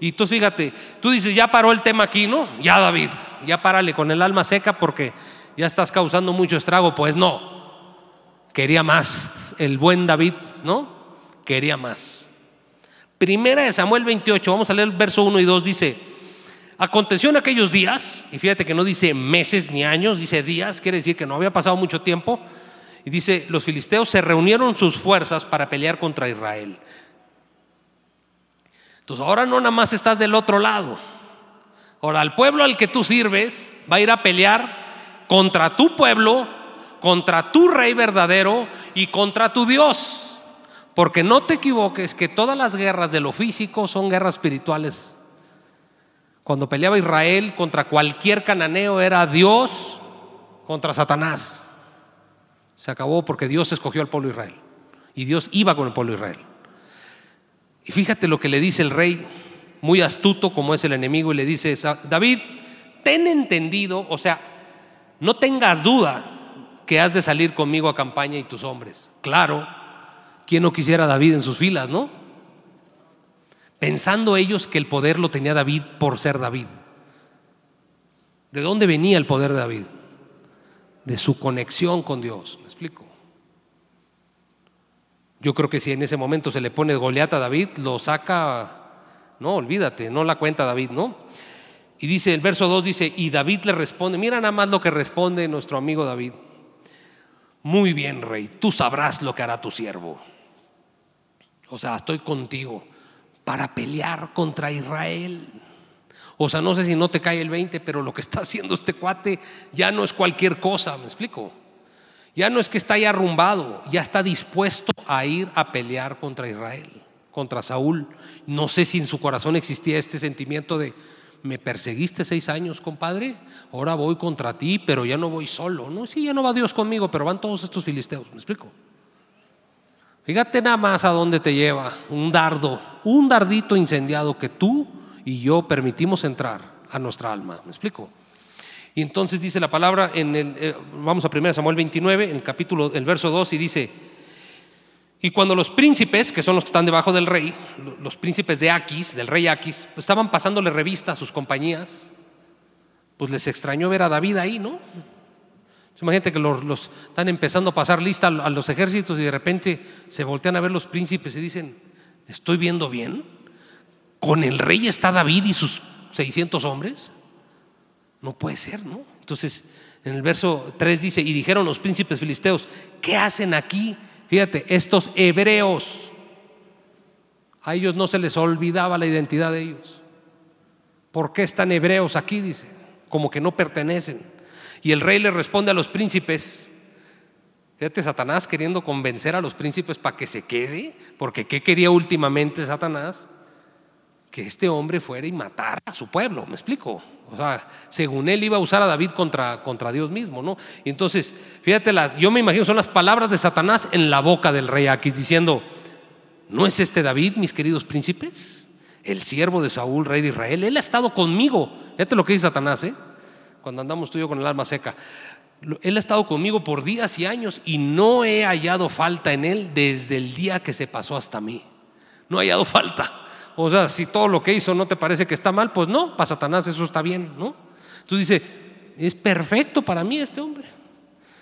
Speaker 1: Y tú fíjate, tú dices, ya paró el tema aquí, ¿no? Ya David, ya párale con el alma seca porque ya estás causando mucho estrago. Pues no, quería más. El buen David, ¿no? Quería más. Primera de Samuel 28, vamos a leer el verso 1 y 2, dice, Aconteció en aquellos días, y fíjate que no dice meses ni años, dice días, quiere decir que no había pasado mucho tiempo, y dice, los filisteos se reunieron sus fuerzas para pelear contra Israel. Entonces ahora no nada más estás del otro lado, ahora el pueblo al que tú sirves va a ir a pelear contra tu pueblo, contra tu rey verdadero y contra tu Dios. Porque no te equivoques que todas las guerras de lo físico son guerras espirituales cuando peleaba Israel contra cualquier cananeo era Dios contra Satanás. Se acabó porque Dios escogió al pueblo de Israel. Y Dios iba con el pueblo de Israel. Y fíjate lo que le dice el rey, muy astuto como es el enemigo, y le dice, David, ten entendido, o sea, no tengas duda que has de salir conmigo a campaña y tus hombres. Claro, ¿quién no quisiera a David en sus filas, no? Pensando ellos que el poder lo tenía David por ser David. ¿De dónde venía el poder de David? De su conexión con Dios. ¿Me explico? Yo creo que si en ese momento se le pone Goliat a David, lo saca, no, olvídate, no la cuenta David, ¿no? Y dice, el verso 2 dice, y David le responde, mira nada más lo que responde nuestro amigo David. Muy bien, rey, tú sabrás lo que hará tu siervo. O sea, estoy contigo para pelear contra Israel. O sea, no sé si no te cae el 20, pero lo que está haciendo este cuate ya no es cualquier cosa, ¿me explico? Ya no es que está ahí arrumbado, ya está dispuesto a ir a pelear contra Israel, contra Saúl. No sé si en su corazón existía este sentimiento de, me perseguiste seis años, compadre, ahora voy contra ti, pero ya no voy solo. No, sí, ya no va Dios conmigo, pero van todos estos filisteos, ¿me explico? Fíjate nada más a dónde te lleva un dardo, un dardito incendiado que tú y yo permitimos entrar a nuestra alma, ¿me explico? Y entonces dice la palabra en el, eh, vamos a 1 Samuel 29, en el capítulo, el verso 2, y dice, y cuando los príncipes, que son los que están debajo del rey, los príncipes de Aquis, del rey Aquis, estaban pasándole revista a sus compañías, pues les extrañó ver a David ahí, ¿no? Imagínate que los, están empezando a pasar lista a los ejércitos y de repente se voltean a ver los príncipes y dicen, ¿estoy viendo bien? ¿Con el rey está David y sus 600 hombres? No puede ser, ¿no? Entonces, en el verso 3 dice, y dijeron los príncipes filisteos, ¿qué hacen aquí? Fíjate, estos hebreos, a ellos no se les olvidaba la identidad de ellos. ¿Por qué están hebreos aquí? Dice, como que no pertenecen. Y el rey le responde a los príncipes, fíjate, Satanás queriendo convencer a los príncipes para que se quede, porque ¿qué quería últimamente Satanás? Que este hombre fuera y matara a su pueblo, ¿me explico? O sea, según él iba a usar a David contra, contra Dios mismo, ¿no? Y entonces, fíjate, las, yo me imagino, son las palabras de Satanás en la boca del rey Aquis diciendo, ¿no es este David, mis queridos príncipes? El siervo de Saúl, rey de Israel. Él ha estado conmigo. Fíjate lo que dice Satanás, ¿eh? Cuando andamos tú con el alma seca. Él ha estado conmigo por días y años y no he hallado falta en él desde el día que se pasó hasta mí. No he hallado falta. O sea, si todo lo que hizo no te parece que está mal, pues no, para Satanás eso está bien, ¿no? Entonces dice, es perfecto para mí este hombre.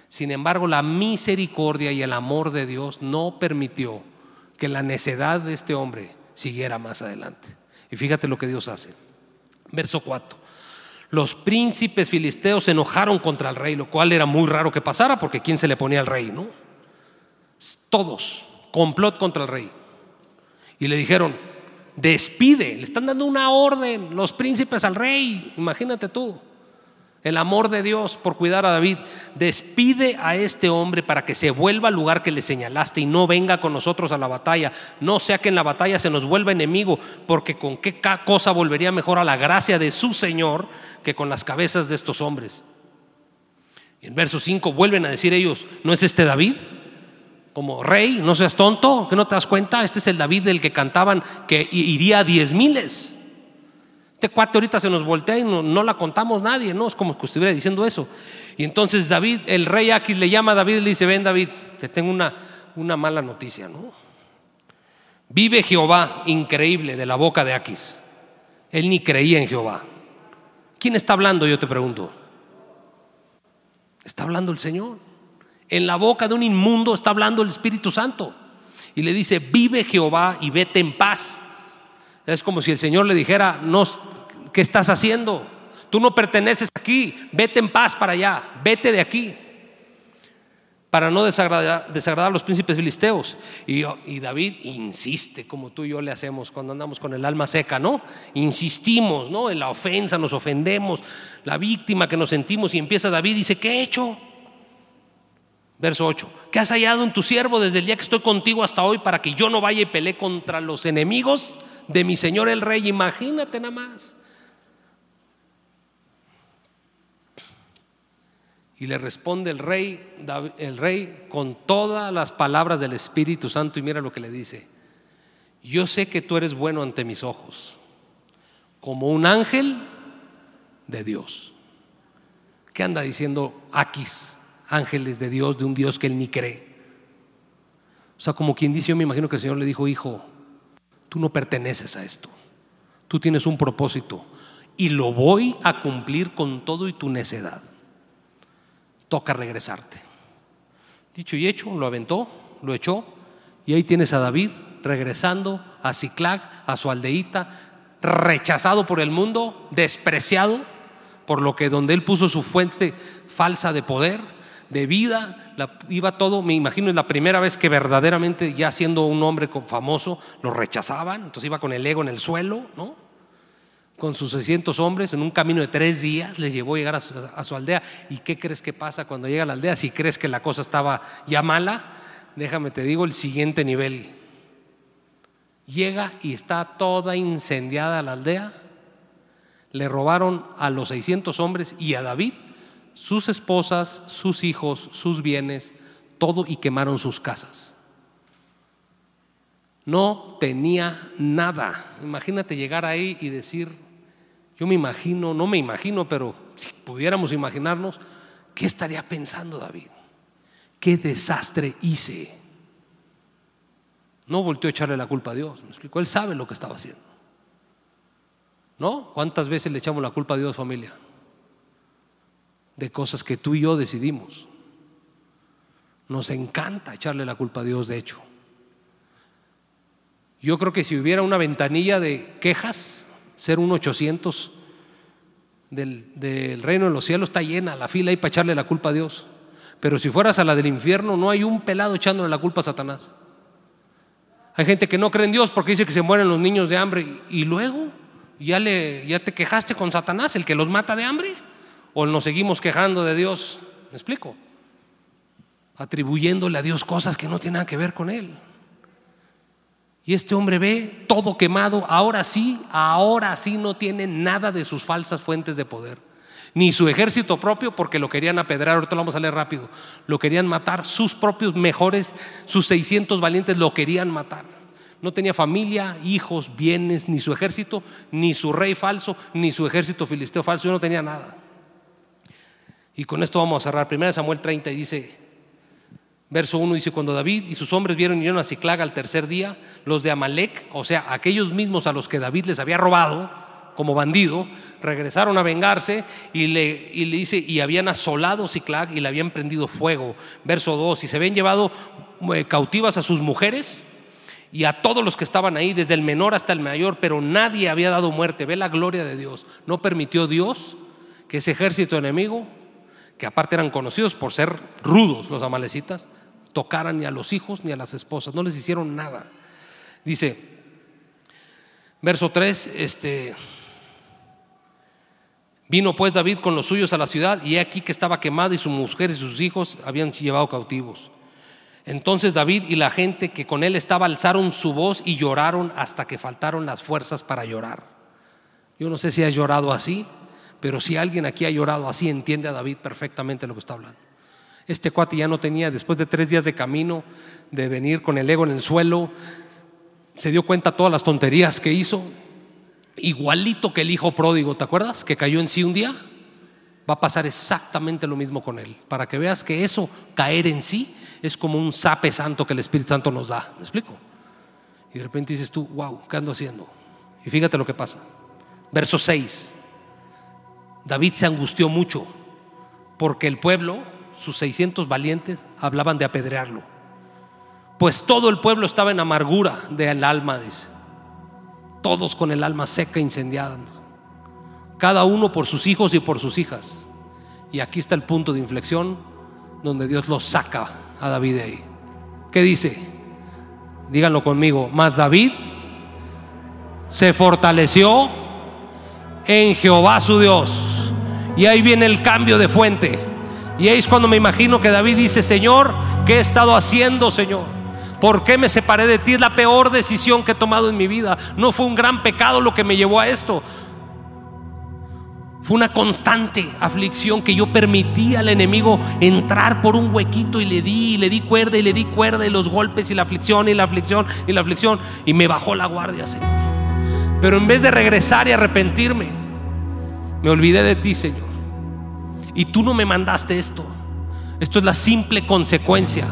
Speaker 1: Sin embargo, la misericordia y el amor de Dios no permitió que la necedad de este hombre siguiera más adelante. Y fíjate lo que Dios hace. Verso 4. Los príncipes filisteos se enojaron contra el rey, lo cual era muy raro que pasara porque ¿quién se le ponía al rey, no? Todos, complot contra el rey. Y le dijeron, despide, le están dando una orden los príncipes al rey, imagínate tú. El amor de Dios por cuidar a David. Despide a este hombre para que se vuelva al lugar que le señalaste y no venga con nosotros a la batalla. No sea que en la batalla se nos vuelva enemigo, porque con qué cosa volvería mejor a la gracia de su Señor que con las cabezas de estos hombres. Y en verso 5 vuelven a decir ellos, ¿no es este David? como rey, no seas tonto, que no te das cuenta, este es el David del que cantaban que iría a diez miles. Este cuate ahorita se nos voltea y no, la contamos nadie, ¿no? Es como que estuviera diciendo eso. Y entonces David, el rey Aquis le llama a David y le dice, ven David, te tengo una, una mala noticia, ¿no? Vive Jehová increíble de la boca de Aquis. Él ni creía en Jehová. ¿Quién está hablando? Yo te pregunto. Está hablando el Señor en la boca de un inmundo está hablando el Espíritu Santo. Y le dice, vive Jehová y vete en paz. Es como si el Señor le dijera, no, ¿qué estás haciendo? Tú no perteneces aquí, vete en paz para allá, vete de aquí. Para no desagradar, a los príncipes filisteos. Y, y David insiste, como tú y yo le hacemos cuando andamos con el alma seca, ¿no? Insistimos, ¿no? En la ofensa, nos ofendemos, la víctima que nos sentimos y empieza David y dice, ¿qué he hecho? Verso 8. ¿Qué has hallado en tu siervo desde el día que estoy contigo hasta hoy para que yo no vaya y pelee contra los enemigos de mi señor el rey? Imagínate nada más. Y le responde el rey, el rey con todas las palabras del Espíritu Santo y mira lo que le dice. Yo sé que tú eres bueno ante mis ojos, como un ángel de Dios. ¿Qué anda diciendo Aquis? ángeles de Dios, de un Dios que él ni cree. O sea, como quien dice, yo me imagino que el Señor le dijo, hijo, tú no perteneces a esto. Tú tienes un propósito y lo voy a cumplir con todo y tu necedad. Toca regresarte. Dicho y hecho, lo aventó, lo echó y ahí tienes a David regresando a Ciclag, a su aldeíta, rechazado por el mundo, despreciado por lo que donde él puso su fuente falsa de poder, de vida, iba todo, me imagino es la primera vez que verdaderamente ya siendo un hombre famoso lo rechazaban, entonces iba con el ego en el suelo, ¿no? Con sus 600 hombres en un camino de tres días les llevó a llegar a su, aldea. ¿Y qué crees que pasa cuando llega a la aldea? Si crees que la cosa estaba ya mala, déjame te digo el siguiente nivel. Llega y está toda incendiada la aldea. Le robaron a los 600 hombres y a David sus esposas, sus hijos, sus bienes, todo y quemaron sus casas. No tenía nada. Imagínate llegar ahí y decir, yo me imagino, no me imagino, pero si pudiéramos imaginarnos, ¿qué estaría pensando David? ¿Qué desastre hice? No volteó a echarle la culpa a Dios, me explicó, él sabe lo que estaba haciendo. ¿No? ¿Cuántas veces le echamos la culpa a Dios, familia? De cosas que tú y yo decidimos. Nos encanta echarle la culpa a Dios, de hecho. Yo creo que si hubiera una ventanilla de quejas, ser un 800 del, reino de los cielos está llena, la fila ahí para echarle la culpa a Dios. Pero si fueras a la del infierno, no hay un pelado echándole la culpa a Satanás. Hay gente que no cree en Dios porque dice que se mueren los niños de hambre. Y luego, ¿ya, le, ya te quejaste con Satanás, el que los mata de hambre? ¿O nos seguimos quejando de Dios? ¿Me explico? Atribuyéndole a Dios cosas que no tienen nada que ver con Él. Y este hombre ve todo quemado, ahora sí, ahora sí no tiene nada de sus falsas fuentes de poder. Ni su ejército propio, porque lo querían apedrear, ahorita lo vamos a leer rápido. Lo querían matar, sus propios mejores, sus 600 valientes lo querían matar. No tenía familia, hijos, bienes, ni su ejército, ni su rey falso, ni su ejército filisteo falso, yo no tenía nada. Y con esto vamos a cerrar. Primera Samuel 30 y dice, Verso 1 dice, cuando David y sus hombres vieron y a Ciclag al tercer día, los de Amalek, o sea, aquellos mismos a los que David les había robado como bandido, regresaron a vengarse y le, y le dice, y habían asolado Ciclag y le habían prendido fuego. Verso 2, y se habían llevado eh, cautivas a sus mujeres y a todos los que estaban ahí, desde el menor hasta el mayor, pero nadie había dado muerte. Ve la gloria de Dios. No permitió Dios que ese ejército enemigo, que aparte eran conocidos por ser rudos los amalecitas, tocaran ni a los hijos ni a las esposas, no les hicieron nada. Dice, verso 3, este, vino pues David con los suyos a la ciudad y he aquí que estaba quemada y su mujer y sus hijos habían llevado cautivos. Entonces David y la gente que con él estaba alzaron su voz y lloraron hasta que faltaron las fuerzas para llorar. Yo no sé si has llorado así, pero si alguien aquí ha llorado así, entiende a David perfectamente lo que está hablando. Este cuate ya no tenía, después de tres días de camino, de venir con el ego en el suelo, se dio cuenta todas las tonterías que hizo, igualito que el hijo pródigo, ¿te acuerdas? Que cayó en sí un día. Va a pasar exactamente lo mismo con él, para que veas que eso, caer en sí, es como un sape santo que el Espíritu Santo nos da. ¿Me explico? Y de repente dices tú, wow, ¿qué ando haciendo? Y fíjate lo que pasa. Verso 6. David se angustió mucho porque el pueblo sus 600 valientes, hablaban de apedrearlo. Pues todo el pueblo estaba en amargura del alma, dice. Todos con el alma seca, incendiada. Cada uno por sus hijos y por sus hijas. Y aquí está el punto de inflexión donde Dios lo saca a David de ahí. ¿Qué dice? Díganlo conmigo. Más David se fortaleció en Jehová su Dios. Y ahí viene el cambio de fuente. Y es cuando me imagino que David dice, Señor, ¿qué he estado haciendo, Señor? ¿Por qué me separé de ti? Es la peor decisión que he tomado en mi vida. No fue un gran pecado lo que me llevó a esto. Fue una constante aflicción que yo permití al enemigo entrar por un huequito y le di, y le di cuerda y le di cuerda y los golpes y la aflicción y la aflicción y la aflicción y me bajó la guardia, Señor. Pero en vez de regresar y arrepentirme, me olvidé de ti, Señor. Y tú no me mandaste esto. Esto es la simple consecuencia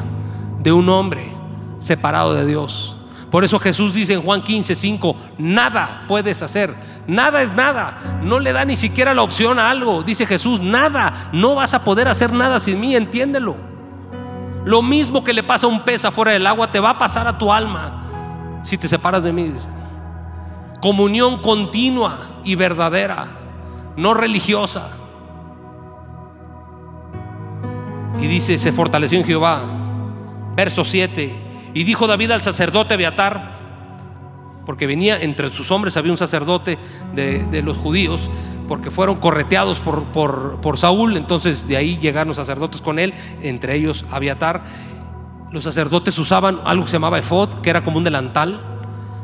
Speaker 1: de un hombre separado de Dios. Por eso Jesús dice en Juan 15, 5, nada puedes hacer, nada es nada, no le da ni siquiera la opción a algo. Dice Jesús, nada, no vas a poder hacer nada sin mí, entiéndelo. Lo mismo que le pasa a un pez afuera del agua, te va a pasar a tu alma si te separas de mí. Comunión continua y verdadera, no religiosa. Y dice, se fortaleció en Jehová. Verso 7. Y dijo David al sacerdote Beatar, porque venía entre sus hombres, había un sacerdote de, los judíos, porque fueron correteados por, por, por, Saúl, entonces de ahí llegaron los sacerdotes con él, entre ellos Abiatar. Los sacerdotes usaban algo que se llamaba efod, que era como un delantal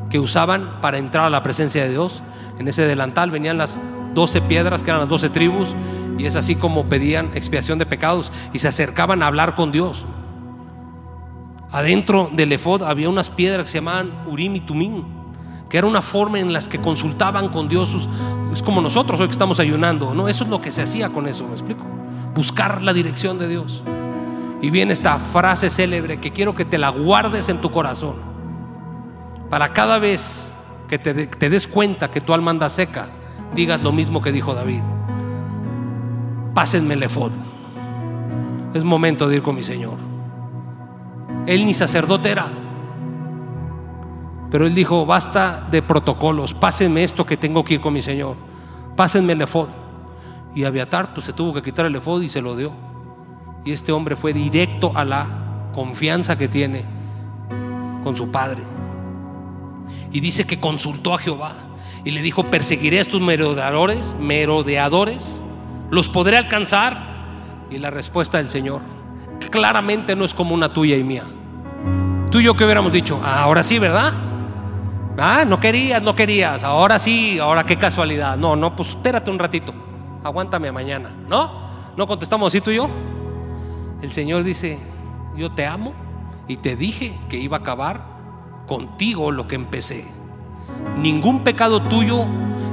Speaker 1: que usaban para entrar a la presencia de Dios. En ese delantal venían las 12 piedras, que eran las 12 tribus, y es así como pedían expiación de pecados y se acercaban a hablar con Dios. Adentro del efod había unas piedras que se llamaban Urim y Tumim, que era una forma en las que consultaban con Dios. Es como nosotros hoy que estamos ayunando, ¿no? Eso es lo que se hacía con eso, ¿me explico? Buscar la dirección de Dios. Y viene esta frase célebre que quiero que te la guardes en tu corazón. Para cada vez que te, te des cuenta que tu alma anda seca, digas lo mismo que dijo David. Pásenme el efod. Es momento de ir con mi Señor. Él ni sacerdote era. Pero él dijo, basta de protocolos, pásenme esto que tengo que ir con mi Señor. Pásenme el efod. Y Abiatar pues se tuvo que quitar el efod y se lo dio. Y este hombre fue directo a la confianza que tiene con su padre. Y dice que consultó a Jehová y le dijo, perseguiré a estos merodeadores, merodeadores, los podré alcanzar. Y la respuesta del Señor claramente no es como una tuya y mía. Tú y yo que hubiéramos dicho, ah, ahora sí, ¿verdad? Ah, no querías, no querías, ahora sí, ahora qué casualidad. No, no, pues espérate un ratito, aguántame a mañana, ¿no? ¿No contestamos así tú y yo? El Señor dice, yo te amo y te dije que iba a acabar contigo lo que empecé. Ningún pecado tuyo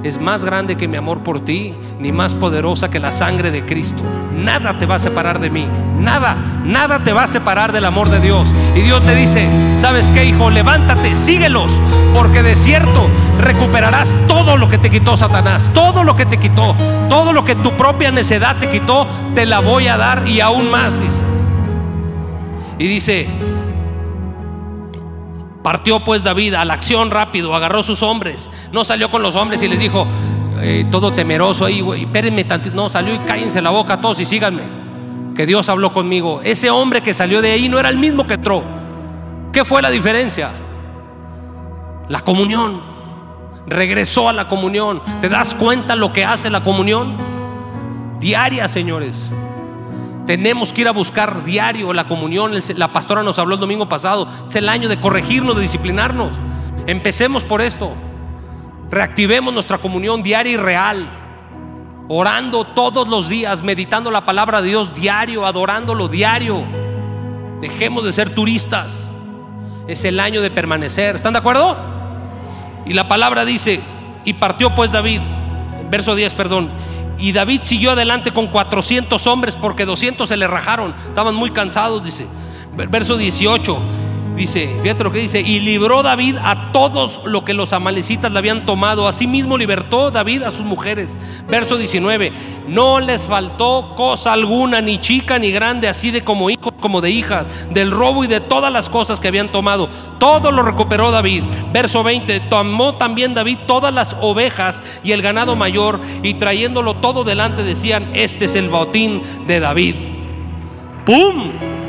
Speaker 1: es más grande que mi amor por ti, ni más poderosa que la sangre de Cristo. Nada te va a separar de mí, nada, nada te va a separar del amor de Dios. Y Dios te dice, ¿sabes qué, hijo? Levántate, síguelos, porque de cierto recuperarás todo lo que te quitó Satanás, todo lo que te quitó, todo lo que tu propia necedad te quitó, te la voy a dar y aún más, dice. Y dice, Partió pues David a la acción rápido, agarró sus hombres, no salió con los hombres y les dijo, eh, todo temeroso ahí, güey, espérenme tantito, no, salió y cállense la boca todos y síganme, que Dios habló conmigo. Ese hombre que salió de ahí no era el mismo que entró. ¿Qué fue la diferencia? La comunión. Regresó a la comunión. ¿Te das cuenta lo que hace la comunión? Diaria, señores. Tenemos que ir a buscar diario la comunión. La pastora nos habló el domingo pasado. Es el año de corregirnos, de disciplinarnos. Empecemos por esto. Reactivemos nuestra comunión diaria y real. Orando todos los días, meditando la palabra de Dios diario, adorándolo diario. Dejemos de ser turistas. Es el año de permanecer. ¿Están de acuerdo? Y la palabra dice, y partió pues David, verso 10, perdón, y David siguió adelante con 400 hombres porque 200 se le rajaron, estaban muy cansados, dice. Verso 18. Dice, fíjate lo que dice, y libró David a todos lo que los amalecitas le habían tomado. Asimismo libertó David a sus mujeres. Verso 19, no les faltó cosa alguna, ni chica ni grande, así de como hijos como de hijas, del robo y de todas las cosas que habían tomado. Todo lo recuperó David. Verso 20, tomó también David todas las ovejas y el ganado mayor y trayéndolo todo delante decían, este es el botín de David. ¡Pum!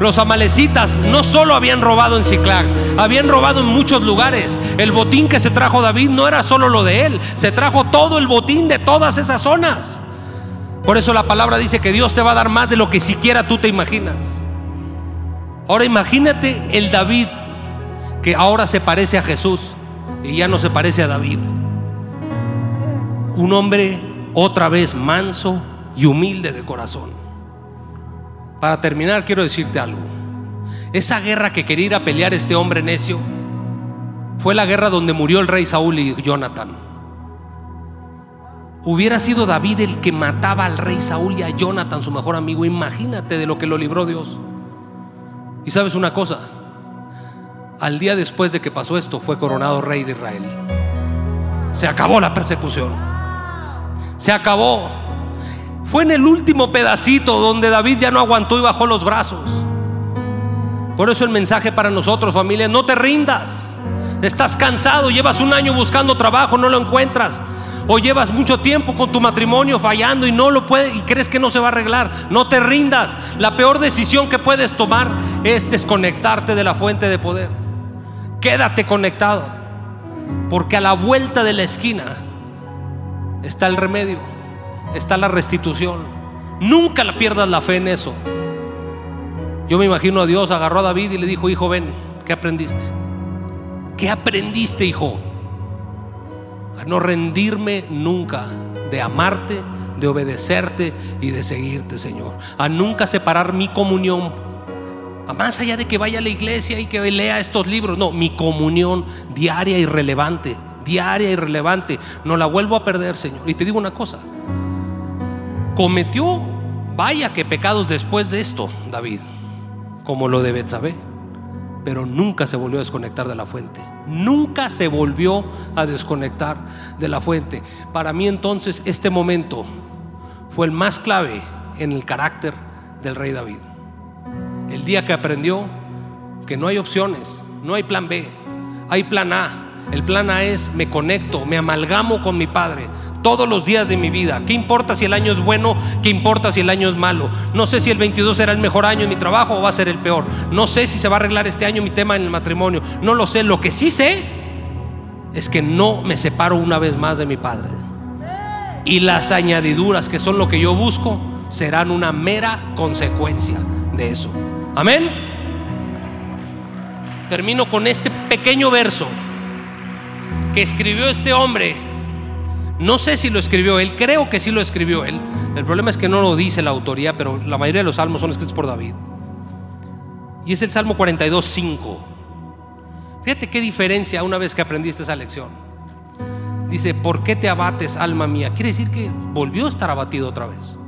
Speaker 1: Los amalecitas no solo habían robado en Ciclac, habían robado en muchos lugares. El botín que se trajo David no era solo lo de él, se trajo todo el botín de todas esas zonas. Por eso la palabra dice que Dios te va a dar más de lo que siquiera tú te imaginas. Ahora imagínate el David que ahora se parece a Jesús y ya no se parece a David. Un hombre otra vez manso y humilde de corazón. Para terminar, quiero decirte algo. Esa guerra que quería ir a pelear este hombre necio fue la guerra donde murió el rey Saúl y Jonathan. Hubiera sido David el que mataba al rey Saúl y a Jonathan, su mejor amigo. Imagínate de lo que lo libró Dios. Y sabes una cosa, al día después de que pasó esto fue coronado rey de Israel. Se acabó la persecución. Se acabó. Fue en el último pedacito donde David ya no aguantó y bajó los brazos. Por eso el mensaje para nosotros, familia, no te rindas. Estás cansado, llevas un año buscando trabajo, no lo encuentras. O llevas mucho tiempo con tu matrimonio fallando y no lo puedes y crees que no se va a arreglar. No te rindas. La peor decisión que puedes tomar es desconectarte de la fuente de poder. Quédate conectado. Porque a la vuelta de la esquina está el remedio está la restitución. Nunca la pierdas la fe en eso. Yo me imagino a Dios agarró a David y le dijo, hijo, ven, ¿qué aprendiste? ¿Qué aprendiste, hijo? a no rendirme nunca de amarte, de obedecerte y de seguirte, Señor. A nunca separar mi comunión, a más allá de que vaya a la iglesia y que lea estos libros, no, mi comunión diaria y relevante, diaria y relevante, no la vuelvo a perder, Señor. Y te digo una cosa, cometió, vaya que pecados después de esto, David, como lo de Betsabé pero nunca se volvió a desconectar de la fuente. Nunca se volvió a desconectar de la fuente. Para mí entonces este momento fue el más clave en el carácter del rey David. El día que aprendió que no hay opciones, no hay plan B, hay plan A. El plan A es me conecto, me amalgamo con mi Padre, todos los días de mi vida. ¿Qué importa si el año es bueno? ¿Qué importa si el año es malo? No sé si el 22 será el mejor año en mi trabajo o va a ser el peor. No sé si se va a arreglar este año mi tema en el matrimonio. No lo sé. Lo que sí sé es que no me separo una vez más de mi Padre. Y las añadiduras que son lo que yo busco serán una mera consecuencia de eso. Amén. Termino con este pequeño verso escribió este hombre no sé si lo escribió él, creo que sí lo escribió él. El problema es que no lo dice la autoría, pero la mayoría de los salmos son escritos por David. Y es el Salmo 42, 5. Fíjate qué diferencia una vez que aprendiste esa lección. Dice, ¿por qué te abates, alma mía? Quiere decir que volvió a estar abatido otra vez.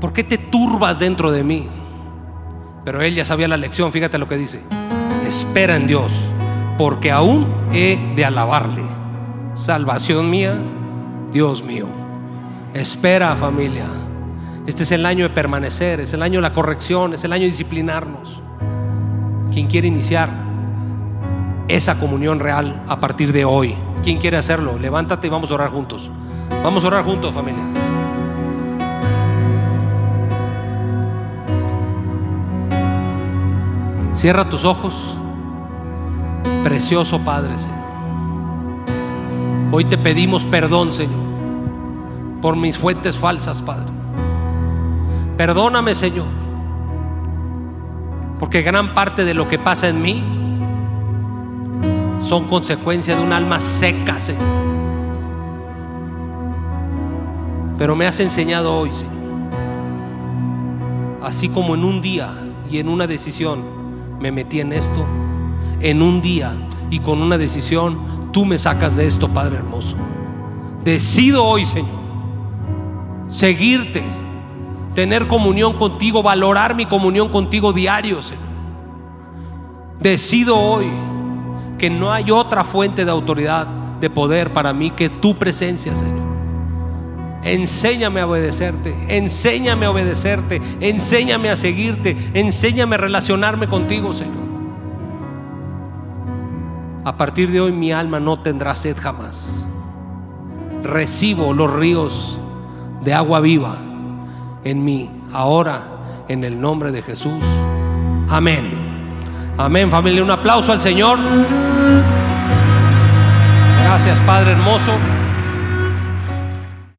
Speaker 1: ¿Por qué te turbas dentro de mí? Pero él ya sabía la lección, fíjate lo que dice. Espera en Dios, porque aún he de alabarle salvación mía, Dios mío. Espera familia. Este es el año de permanecer, es el año de la corrección, es el año de disciplinarnos. Quien quiere iniciar esa comunión real a partir de hoy? ¿Quién quiere hacerlo? Levántate y vamos a orar juntos. Vamos a orar juntos familia. Cierra tus ojos. Precioso Padre, Señor. Hoy te pedimos perdón, Señor, por mis fuentes falsas, Padre. Perdóname, Señor, porque gran parte de lo que pasa en mí son consecuencia de un alma seca, Señor. Pero me has enseñado hoy, Señor, así como en un día y en una decisión me metí en esto, en un día y con una decisión tú me sacas de esto, Padre hermoso. Decido hoy, Señor, seguirte, tener comunión contigo, valorar mi comunión contigo diario, Señor. Decido hoy que no hay otra fuente de autoridad, de poder para mí que tu presencia, Señor. Enséñame a obedecerte, enséñame a obedecerte, enséñame a seguirte, enséñame a relacionarme contigo, Señor. A partir de hoy mi alma no tendrá sed jamás. Recibo los ríos de agua viva en mí, ahora, en el nombre de Jesús. Amén. Amén, familia. Un aplauso al Señor. Gracias, Padre hermoso.